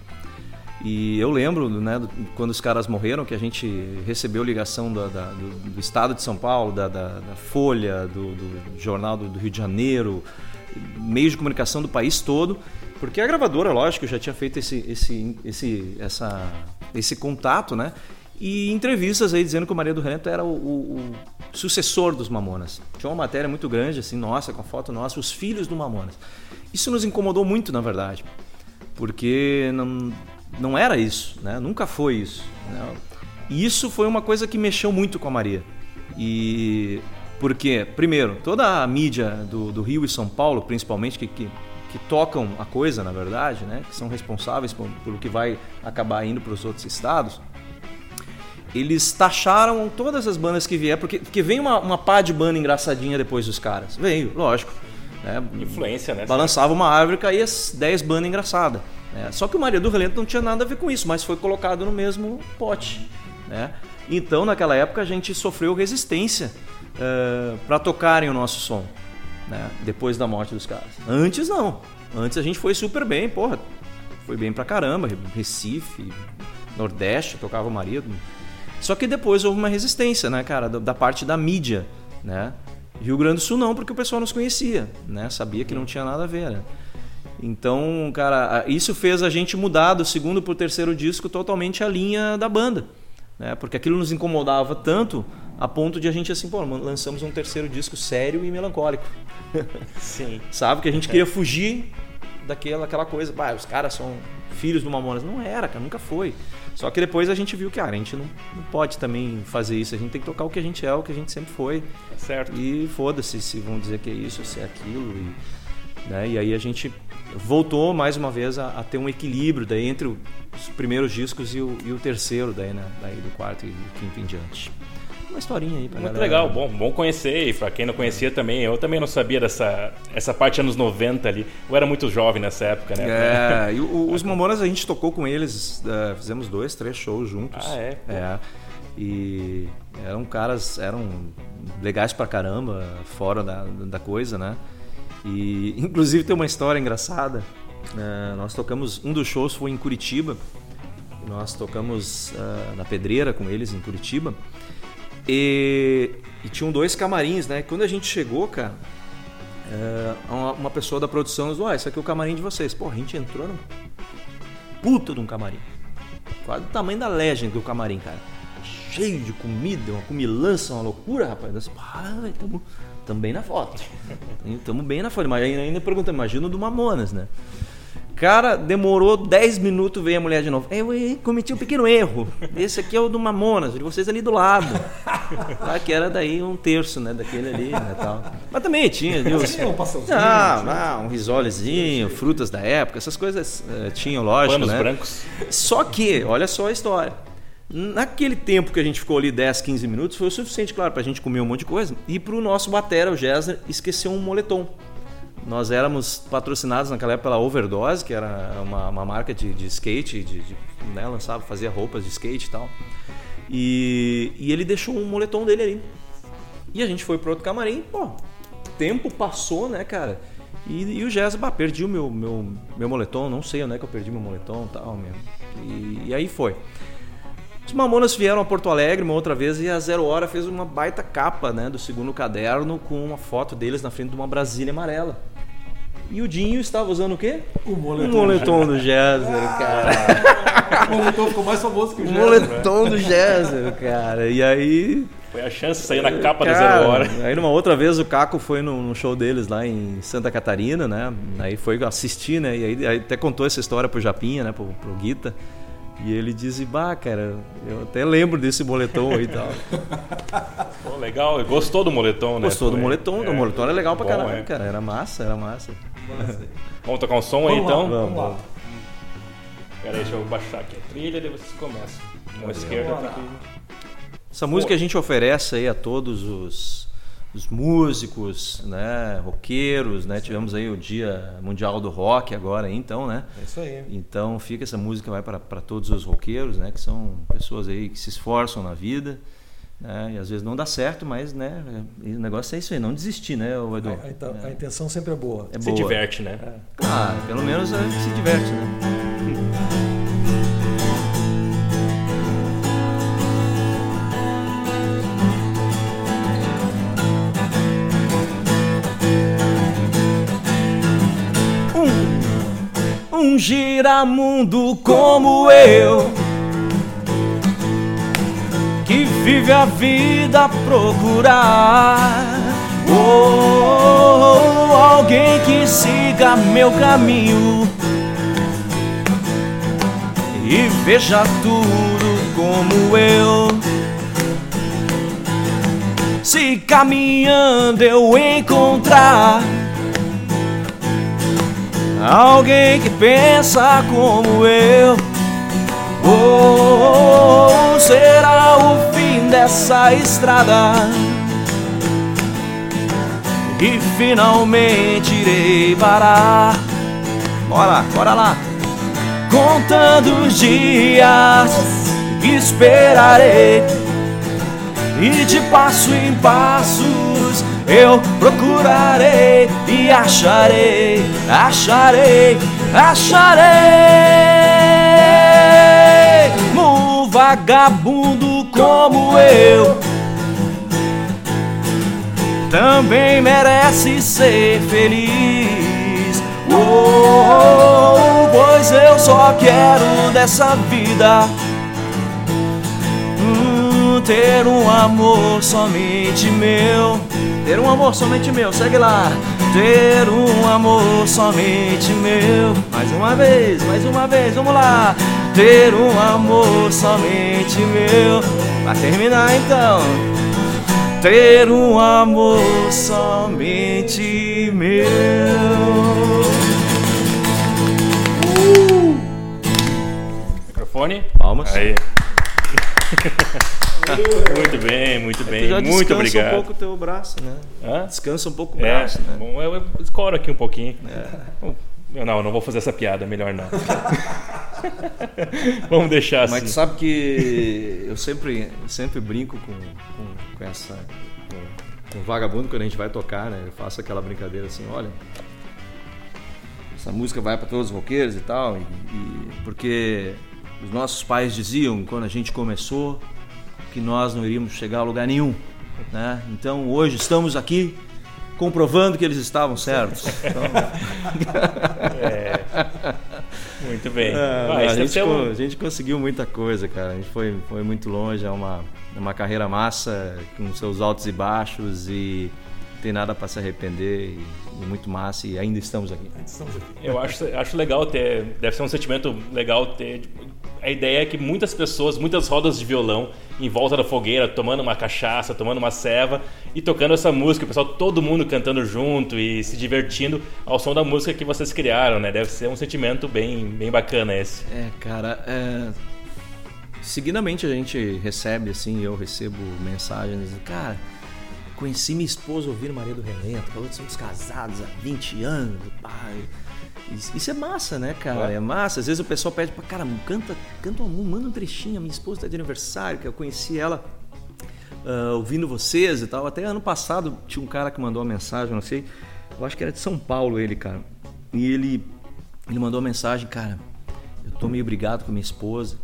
E eu lembro, né, do- quando os caras morreram, que a gente recebeu ligação da- da- do, do Estado de São Paulo, da, da- Folha, do, do Jornal do, do Rio de Janeiro, meios de comunicação do país todo, porque a gravadora, lógico, já tinha feito esse, esse, esse, essa, esse contato, né? E entrevistas aí dizendo que o Maria do Relento era o, o- o sucessor dos Mamonas. Tinha uma matéria muito grande, assim, nossa, com a foto nossa, os filhos do Mamonas. Isso nos incomodou muito, na verdade porque não, não era isso, né? nunca foi isso. né? E isso foi uma coisa que mexeu muito com a Maria. E porque, primeiro, toda a mídia do, do Rio e São Paulo, principalmente, que, que, que tocam a coisa, na verdade, né? que são responsáveis pelo que vai acabar indo para os outros estados, eles taxaram todas as bandas que vier, porque, porque vem uma, uma pá de banda engraçadinha depois dos caras. Veio, lógico. Né? Influência, né? Balançava uma árvore e caía 10 bandas engraçadas. né? Só que o Maria do Relento não tinha nada a ver com isso, mas foi colocado no mesmo pote. Né? Então, naquela época, a gente sofreu resistência para tocarem o nosso som, né? depois da morte dos caras. Antes, não. Antes a gente foi super bem, porra. Foi bem pra caramba. Recife, Nordeste, tocava o Maria. Só que depois houve uma resistência, né, cara, da, parte da mídia, né? Rio Grande do Sul não, porque o pessoal nos conhecia, né? Sabia que não tinha nada a ver, né? Então, cara, isso fez a gente mudar do segundo pro terceiro disco totalmente a linha da banda, né? Porque aquilo nos incomodava tanto, a ponto de a gente assim, pô, lançamos um terceiro disco sério e melancólico. Sim. Sabe? Que a gente queria fugir daquela aquela coisa, bah, os caras são filhos do Mamonas. Não era, cara, nunca foi. Só que depois a gente viu que, cara, a gente não, não pode também fazer isso. A gente tem que tocar o que a gente é, o que a gente sempre foi. Tá certo. E foda-se se vão dizer que é isso, se é aquilo. E, né? e aí a gente voltou mais uma vez a, a ter um equilíbrio daí entre os primeiros discos e o, e o terceiro, daí, né? Daí do quarto e do quinto em diante. Uma historinha aí pra Muito galera. legal, bom, bom conhecer. E pra quem não conhecia também, eu também não sabia dessa essa parte anos 90 ali. Eu era muito jovem nessa época, né? É, e o- os Mamonas a gente tocou com eles, eh, fizemos dois, três shows juntos. Ah, é? Pô. É. E eram caras, eram legais pra caramba, fora da, da coisa, né? E inclusive tem uma história engraçada. né? nós tocamos, um dos shows foi em Curitiba. Nós tocamos ah, na Pedreira com eles em Curitiba. E, e tinham dois camarins, né? Quando a gente chegou, cara, é, uma, pessoa da produção falou, ah, esse aqui é o camarim de vocês. Pô, a gente entrou num puta de um camarim. Quase do tamanho da Legend do camarim, cara. Cheio de comida, uma comilança, uma loucura, rapaz. Nós, pá, tamo, tamo bem na foto. Tamo bem na foto. Mas ainda, pergunta, imagina do Mamonas, né? Cara, demorou 10 minutos, veio a mulher de novo. Eu, eh, cometi um pequeno erro. Esse aqui é o do Mamonas, de vocês ali do lado. Ah, que era daí um terço, né? Daquele ali, né? Tal. Mas também tinha, viu? Tinha um pastelzinho, Ah, tinha- ah, um risolezinho, frutas da época, essas coisas eh, tinham, lógico, Panos né? brancos. Só que, olha só a história. Naquele tempo que a gente ficou ali 10, 15 minutos, foi o suficiente, claro, pra gente comer um monte de coisa. E pro nosso batera, o Gessner, esqueceu um moletom. Nós éramos patrocinados naquela época pela Overdose, que era uma, uma marca de, de skate, de, de, né, lançava, fazia roupas de skate e tal. E, e ele deixou um moletom dele ali. E a gente foi pro outro camarim, pô, tempo passou, né, cara? E, e o Jazz, bah, perdi o meu, meu, meu moletom, não sei onde é que eu perdi meu moletom tal, meu. E, e aí foi. Os Mamonas vieram a Porto Alegre uma outra vez e a Zero Hora fez uma baita capa, né, do segundo caderno com uma foto deles na frente de uma Brasília amarela. E o Dinho estava usando o quê? O moletom. moletom do Jazzer, cara. O moletom ficou mais famoso que o Um Jazz. moletom do Jazzer, cara. E aí Foi a chance de sair na capa da Cara, Zero Hora. Aí numa outra vez o Caco foi no, no show deles lá em Santa Catarina, né? Aí foi assistir, né? E aí, aí até contou essa história pro Japinha, né? Pro, pro Guita. E ele disse, bah, cara, eu até lembro desse moletom aí e tal. Pô, legal, gostou do moletom, né? Gostou do moletom, o moletom era legal pra Bom, caramba, é. cara. Era massa, era massa. Vamos tocar um som aí Vamos lá, então? vamos lá. Pera aí, deixa eu baixar aqui a trilha e vocês começam. Mão esquerda tá aqui. Essa música a gente oferece aí a todos os, os músicos, né, roqueiros, né? Tivemos aí o Dia Mundial do Rock agora, então, né? É isso aí. Então fica essa música vai para para todos os roqueiros, né? Que são pessoas aí que se esforçam na vida, né? E às vezes não dá certo, mas né? O negócio é isso aí, não desistir, né, o Edu? A, então, a intenção sempre é boa. É Se boa. diverte, né? Claro, pelo menos a gente se diverte, né? Um, giramundo como eu que vive a vida a procurar. Oh, alguém que siga meu caminho e veja tudo como eu. Se caminhando eu encontrar alguém que pensa como eu. Oh, será o fim dessa estrada e finalmente irei parar. Bora, bora lá. Contando os dias, esperarei e de passo em passos eu procurarei e acharei, acharei, acharei um vagabundo como eu também merece ser feliz. Oh, pois eu só quero dessa vida hum, ter um amor somente meu. Ter um amor somente meu, segue lá. Ter um amor somente meu. Mais uma vez, mais uma vez, vamos lá. Ter um amor somente meu. Pra terminar então. Ter um amor somente meu. Microfone. Palmas. Aí. muito bem, muito bem. Muito descansa obrigado. um pouco o teu braço, né? Hã? Descansa um pouco o É, braço, né? bom, eu, eu escoro aqui um pouquinho. Bom, eu não, eu não vou fazer essa piada, melhor não. Vamos deixar assim. Mas tu sabe que eu sempre, sempre brinco com, com, com essa. Com, com o vagabundo quando a gente vai tocar, né? Eu faço aquela brincadeira assim, olha. Essa música vai para todos os roqueiros e tal, e, e- porque os nossos pais diziam quando a gente começou que nós não iríamos chegar a lugar nenhum, né? Então hoje estamos aqui comprovando que eles estavam certos. Então, Muito bem. É, Ah, a, isso deve gente, um- a gente conseguiu muita coisa, cara. A gente foi, foi muito longe. É uma, é uma carreira massa, com seus altos e baixos e não tem nada para se arrepender. E muito massa. E ainda estamos aqui. Eu acho, acho legal ter. Deve ser um sentimento legal ter. tipo, a ideia é que muitas pessoas, muitas rodas de violão em volta da fogueira, tomando uma cachaça, tomando uma ceva e tocando essa música. O pessoal, todo mundo cantando junto e se divertindo ao som da música que vocês criaram, né? Deve ser um sentimento bem, bem bacana esse. É, cara, é... seguidamente a gente recebe, assim, eu recebo mensagens, cara, conheci minha esposa ouvindo Maria do Relento, falou que somos casados há 20 anos, pai. Isso é massa, né, cara? É massa. Às vezes o pessoal pede pra, cara, canta, canta uma, manda um trechinho, a minha esposa tá de aniversário, que eu conheci ela ah, ouvindo vocês e tal. Até ano passado tinha um cara que mandou uma mensagem, não sei, eu acho que era de São Paulo ele, cara. E ele, ele mandou uma mensagem, cara, eu tô meio brigado com minha esposa,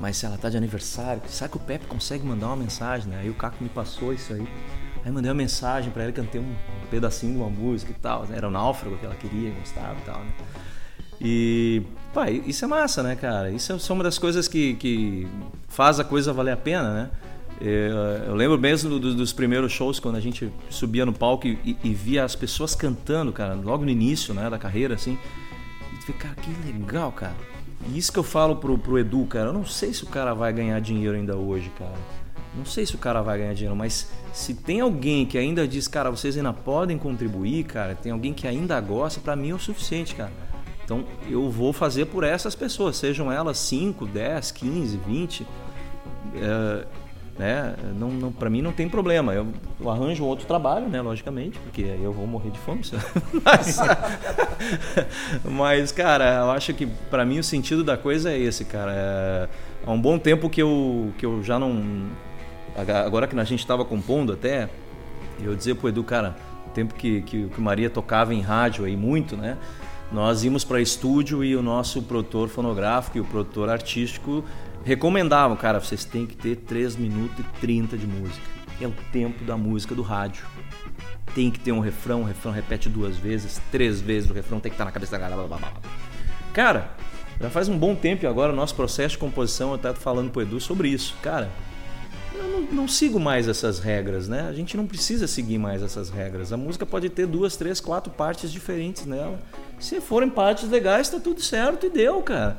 mas se ela tá de aniversário, será que o Pepe consegue mandar uma mensagem, né? Aí o Caco me passou isso aí. Aí mandei uma mensagem pra ela, cantei um pedacinho de uma música e tal. né? Era o náufrago que ela queria, gostava e tal, né? E, pá, isso é massa, né, cara? Isso é uma das coisas que, que faz a coisa valer a pena, né? Eu, eu lembro mesmo do- dos primeiros shows, quando a gente subia no palco e, e- via as pessoas cantando, cara, logo no início, né, da carreira, assim. E tu cara, que legal, cara. E isso que eu falo pro, pro Edu, cara, eu não sei se o cara vai ganhar dinheiro ainda hoje, cara. Não sei se o cara vai ganhar dinheiro, mas se tem alguém que ainda diz, cara, vocês ainda podem contribuir, cara, tem alguém que ainda gosta, pra mim é o suficiente, cara. Então eu vou fazer por essas pessoas, sejam elas 5, 10, 15, 20. É, né? Não, não, para mim não tem problema. Eu, eu arranjo outro trabalho, né? Logicamente, porque eu vou morrer de fome. Mas, mas, cara, eu acho que para mim o sentido da coisa é esse, cara. É, há um bom tempo que eu, que eu já não. Agora que a gente estava compondo até, eu dizia pro Edu, cara, o tempo que, que, que Maria tocava em rádio aí muito, né? Nós íamos para estúdio e o nosso produtor fonográfico e o produtor artístico recomendavam, cara, vocês têm que ter 3 minutos e 30 de música. É o tempo da música do rádio. Tem que ter um refrão, o refrão repete duas vezes, três vezes, o refrão tem que estar na cabeça da galera. blá, blá, blá. Cara, já faz um bom tempo agora o nosso processo de composição, eu tava falando pro Edu sobre isso. Cara, eu não, não sigo mais essas regras, né? A gente não precisa seguir mais essas regras. A música pode ter duas, três, quatro partes diferentes nela. Se forem partes legais, tá tudo certo e deu, cara.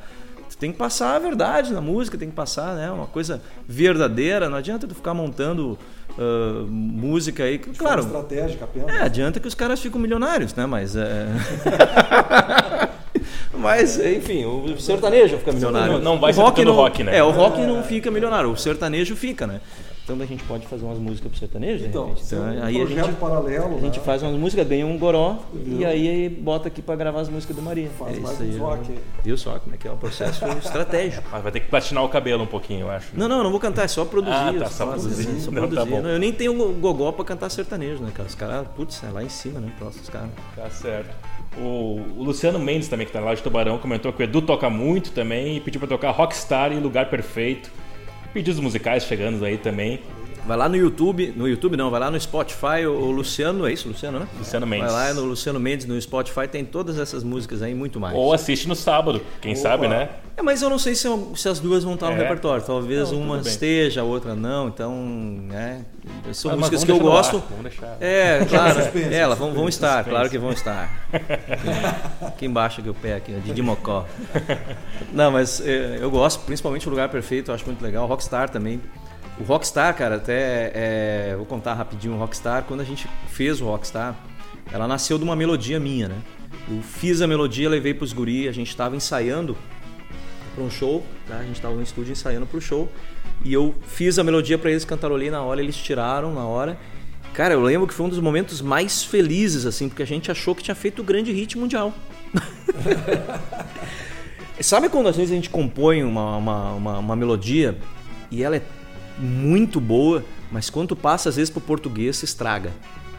Tem que passar a verdade na música, tem que passar, né? Uma coisa verdadeira. Não adianta tu ficar montando ah, música aí. Claro, estratégica apenas. é, adianta que os caras ficam milionários, né? Mas é. Mas, enfim, o sertanejo fica milionário. Não- não vai o ser rock não, rock, né? É, o rock não fica milionário, o sertanejo fica, né? Então a gente pode fazer umas músicas pro sertanejo, de Então, repente. isso é um Então, aí a projeto gente, paralelo. a gente né? faz umas músicas, ganha um goró e aí bota aqui pra gravar as músicas do Maria. Faz é mais isso um aí. rock aí. Viu só como é que é o processo estratégico. Mas vai ter que platinar o cabelo um pouquinho, eu acho. Não, não, não vou cantar, é só produzir. Ah, tá, só coisas, produzir. assim, Só Não, tá produzir. bom. eu nem tenho go- gogó pra cantar sertanejo, né, cara? Os caras, putz, é lá em cima, né? Próximos caras. Tá certo. O, o Luciano Mendes também, que tá lá de Tubarão, comentou que o Edu toca muito também e pediu pra tocar Rockstar e Lugar Perfeito. Pedidos musicais chegando aí também. Vai lá no YouTube, no YouTube não, vai lá no Spotify, o, o Luciano, é isso, Luciano, né? Luciano Mendes. Vai lá no Luciano Mendes, no Spotify, tem todas essas músicas aí e muito mais. Ou assiste no sábado, quem sabe, né? É, mas eu não sei se, se as duas vão estar no É. repertório. Talvez Não, uma esteja, a outra não. Então, né? São Mas- mas músicas que eu no ar, gosto. vamos deixar. É, claro. Suspense, é, elas vão, vão estar, suspense. claro que vão estar. Aqui embaixo aqui o pé aqui, de Didi Mocó. Não, mas é, eu gosto, principalmente o Lugar Perfeito, eu acho muito legal. Rockstar também. O Rockstar, cara, até é, vou contar rapidinho o Rockstar. Quando a gente fez o Rockstar, ela nasceu de uma melodia minha, né? Eu fiz a melodia, levei pros guri, a gente tava ensaiando para um show, tá? A gente tava no estúdio ensaiando pro show e eu fiz a melodia para eles cantarolei na hora, eles tiraram na hora. Cara, eu lembro que foi um dos momentos mais felizes assim, porque a gente achou que tinha feito o grande hit mundial. Sabe quando às vezes a gente compõe uma, uma, uma, uma melodia e ela é muito boa, mas quando passa às vezes pro português se estraga.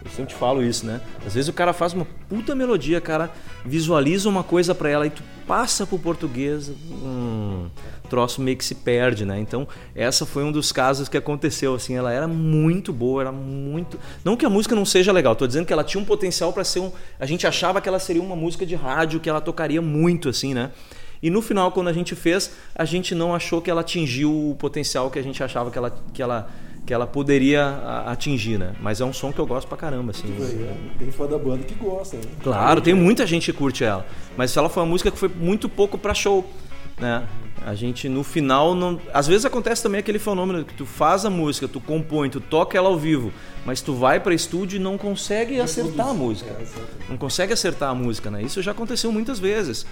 Eu sempre falo isso, né? Às vezes o cara faz uma puta melodia, cara, visualiza uma coisa pra ela e tu passa pro português, hum, troço meio que se perde, né? Então, essa foi um dos casos que aconteceu, assim, ela era muito boa, era muito... Não que a música não seja legal, tô dizendo que ela tinha um potencial pra ser um... A gente achava que ela seria uma música de rádio, que ela tocaria muito, assim, né? E no final, quando a gente fez, a gente não achou que ela atingiu o potencial que a gente achava que ela, que ela, que ela poderia atingir, né? Mas é um som que eu gosto pra caramba, assim. Tem fã da banda que gosta. Né? Claro, tem muita gente que curte ela. Mas ela foi uma música que foi muito pouco pra show, né? A gente no final não, às vezes acontece também aquele fenômeno que tu faz a música, tu compõe, tu toca ela ao vivo, mas tu vai pra estúdio e não consegue acertar a música. Não consegue acertar a música, né? Isso já aconteceu muitas vezes.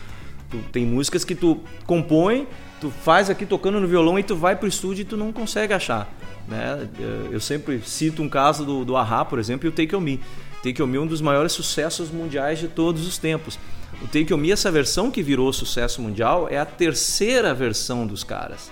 Tu, tem músicas que tu compõe, tu faz aqui tocando no violão e tu vai pro estúdio e tu não consegue achar. Né? Eu- sempre cito um caso do, do Ahá, por exemplo, e o Take On Me. Take On Me é um dos maiores sucessos mundiais de todos os tempos. O Take On Me, essa versão que virou sucesso mundial, é a terceira versão dos caras.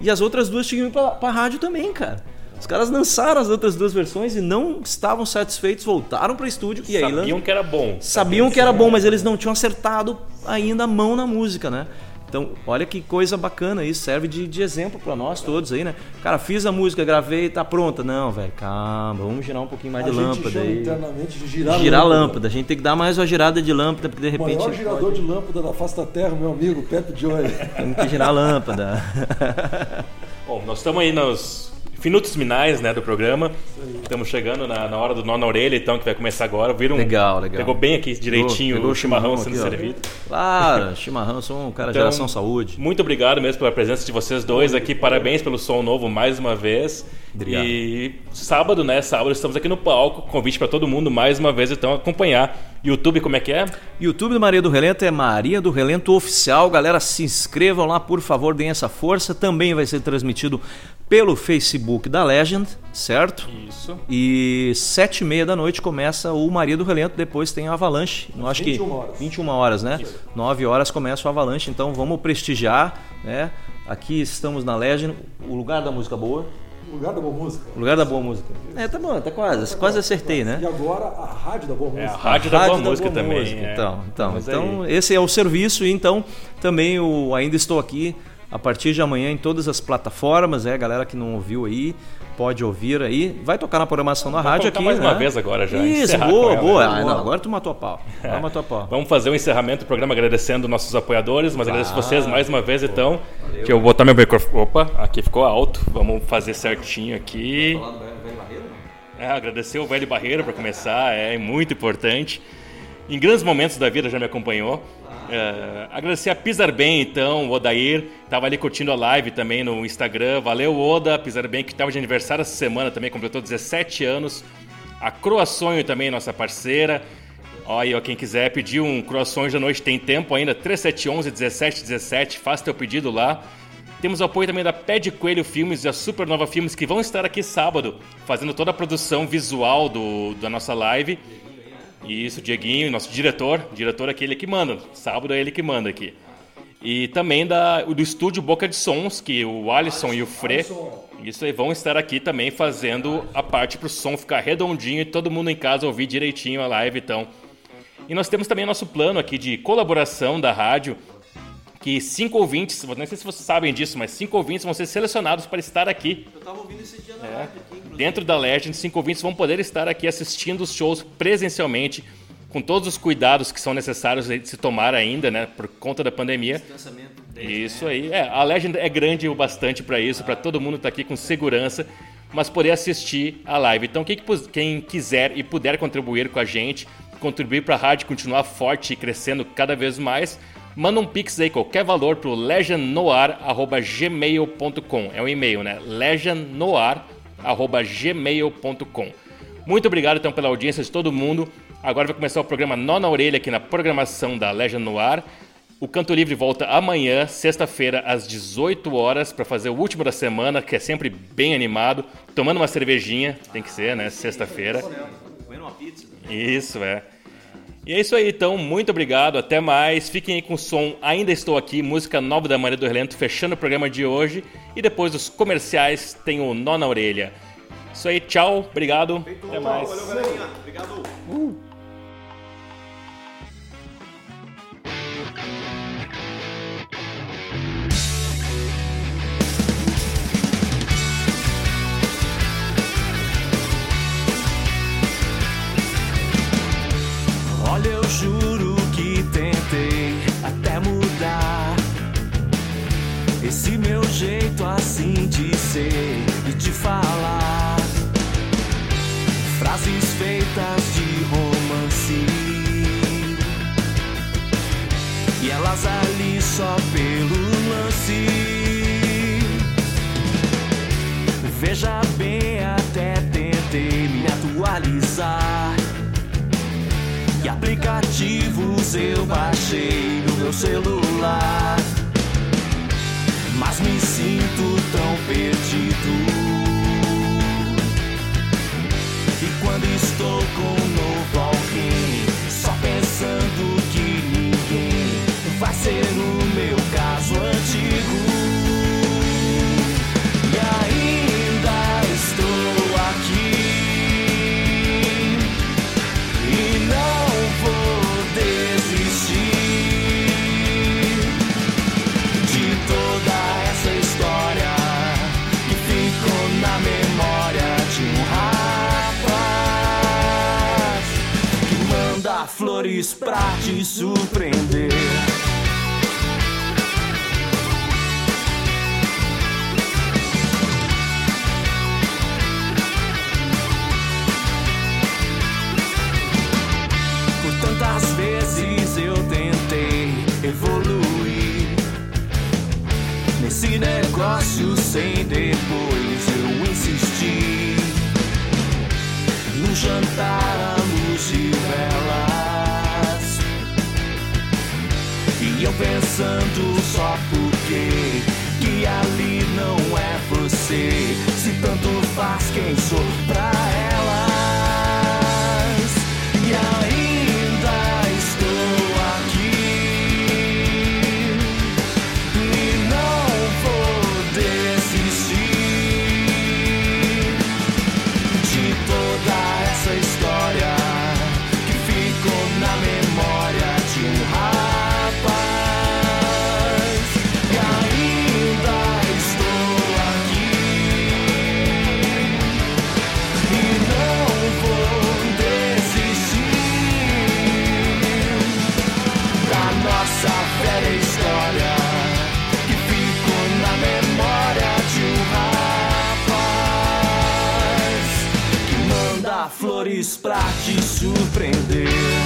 E as outras duas tinham ido pra, pra rádio também, cara. Os caras lançaram as outras duas versões e não estavam satisfeitos, voltaram para estúdio e aí lan- Sabiam que era bom. sabiam que era bom, mas eles não tinham acertado ainda a mão na música, né? Então, olha que coisa bacana isso, serve de, de exemplo pra nós todos aí, né? Cara, fiz a música, gravei, tá pronta. Não, velho, calma, vamos girar um pouquinho mais a de gente lâmpada chama aí. internamente de girar, Girar a lâmpada, a gente tem que dar mais uma girada de lâmpada, porque de O maior repente girador de lâmpada da face da terra, meu amigo Pepe Joy. temos que girar a lâmpada. Bom, nós estamos aí nos minutos finais né, do programa. Estamos chegando na, na hora do nó na orelha, então, que vai começar agora. Viram? Legal, legal. Pegou bem aqui direitinho Pegou o chimarrão aqui, sendo ó. servido. Claro, chimarrão, sou um cara Então, geração saúde. Muito obrigado mesmo pela presença de vocês dois aqui. Parabéns pelo som novo mais uma vez. Obrigado. E sábado, né? Sábado estamos aqui no palco. Convite para todo mundo mais uma vez, então, acompanhar. YouTube, como é que é? YouTube do Maria do Relento é Maria do Relento Oficial. Galera, se inscrevam lá, por favor, deem essa força. Também vai ser transmitido pelo Facebook da Legend, certo? Isso. E sete e meia da noite começa o Maria do Relento, depois tem o Avalanche. Eu acho que 21 horas. 21 horas, né? 9 horas começa o Avalanche, então vamos prestigiar, né? Aqui estamos na Legend, o lugar da música boa. Lugar da boa música. Lugar da boa música. É, tá bom, tá quase, quase acertei, né? E agora a rádio da boa É, música. a rádio da boa Rádio música Boa também. Música. é. Então, então, Mas então aí- esse é o serviço e então também o ainda estou aqui a partir de amanhã em todas as plataformas, é, galera que não ouviu aí, pode ouvir aí. Vai tocar na programação da rádio aqui, mais né? uma vez agora já, Isso, boa, boa. Ah, não, agora tu matou a pau. Agora matou a pau. Vamos fazer o encerramento do programa agradecendo nossos apoiadores, mas agradeço vocês mais uma vez, então. Deixa eu botar meu microfone. Opa, aqui ficou alto. Vamos fazer certinho aqui. É, agradecer o Velho Barreiro para começar, é muito importante. Em grandes momentos da vida já me acompanhou. É, agradecer a Pisar Bem, então, o Odair, estava ali curtindo a live também no Instagram. Valeu, Oda, Pisar Bem, que estava de aniversário essa semana também, completou 17 anos. A Croaçonho também, nossa parceira. Olha, quem quiser pedir um croissant da noite tem tempo ainda, 3711 1717, faça teu pedido lá. Temos apoio também da Pé de Coelho Filmes e a Supernova Filmes, que vão estar aqui sábado, fazendo toda a produção visual do, da nossa live. Isso, Dieguinho, nosso diretor, diretor aquele que manda, sábado é ele que manda aqui. E também da, do estúdio Boca de Sons, que o Alisson e o Fre, isso aí vão estar aqui também fazendo a parte pro som ficar redondinho e todo mundo em casa ouvir direitinho a live, então. E nós temos também nosso plano aqui de colaboração da rádio que cinco ouvintes, não sei se vocês sabem disso, mas cinco ouvintes vão ser selecionados para estar aqui. Eu tava ouvindo esse dia na É. live aqui, inclusive. Dentro da Legend, cinco ouvintes vão poder estar aqui assistindo os shows presencialmente, com todos os cuidados que são necessários de se tomar ainda, né, por conta da pandemia. Distanciamento dez Isso aí. É, a Legend é grande o bastante para isso, para todo mundo estar aqui com segurança, mas poder assistir a live. Então, quem, quem quiser e puder contribuir com a gente, contribuir para a rádio continuar forte e crescendo cada vez mais, manda um pix aí, qualquer valor, para o legendnoar.gmail.com. É o e-mail, né? legendnoar.gmail.com. Muito obrigado, então, pela audiência de todo mundo. Agora vai começar o programa Nó na Orelha aqui na programação da Legend no Ar. O Canto Livre volta amanhã, sexta-feira, às 18 horas, para fazer o último da semana, que é sempre bem animado, tomando uma cervejinha, tem que ser, né? Sexta-feira. Comendo uma pizza. Isso, é. E é isso aí, então. Muito obrigado. Até mais. Fiquem aí com o som Ainda Estou Aqui, música nova da Maria do Relento, fechando o programa de hoje. E depois dos comerciais tem o Nó na Orelha. Isso aí, tchau. Obrigado. Até mais. Valeu, galerinha. Obrigado. Olha, eu juro que tentei até mudar esse meu jeito assim de ser e de falar. Frases feitas de romance e elas ali só pelo lance. Veja bem, até tentei me atualizar. Aplicativos eu baixei no meu celular? Mas me sinto tão perdido. E quando estou com flores pra te surpreender. Por tantas vezes eu tentei evoluir nesse negócio sem depois eu insisti num jantar à luz de velas e eu pensando só porque que ali não é você. Se tanto faz quem sou pra elas flores pra te surpreender.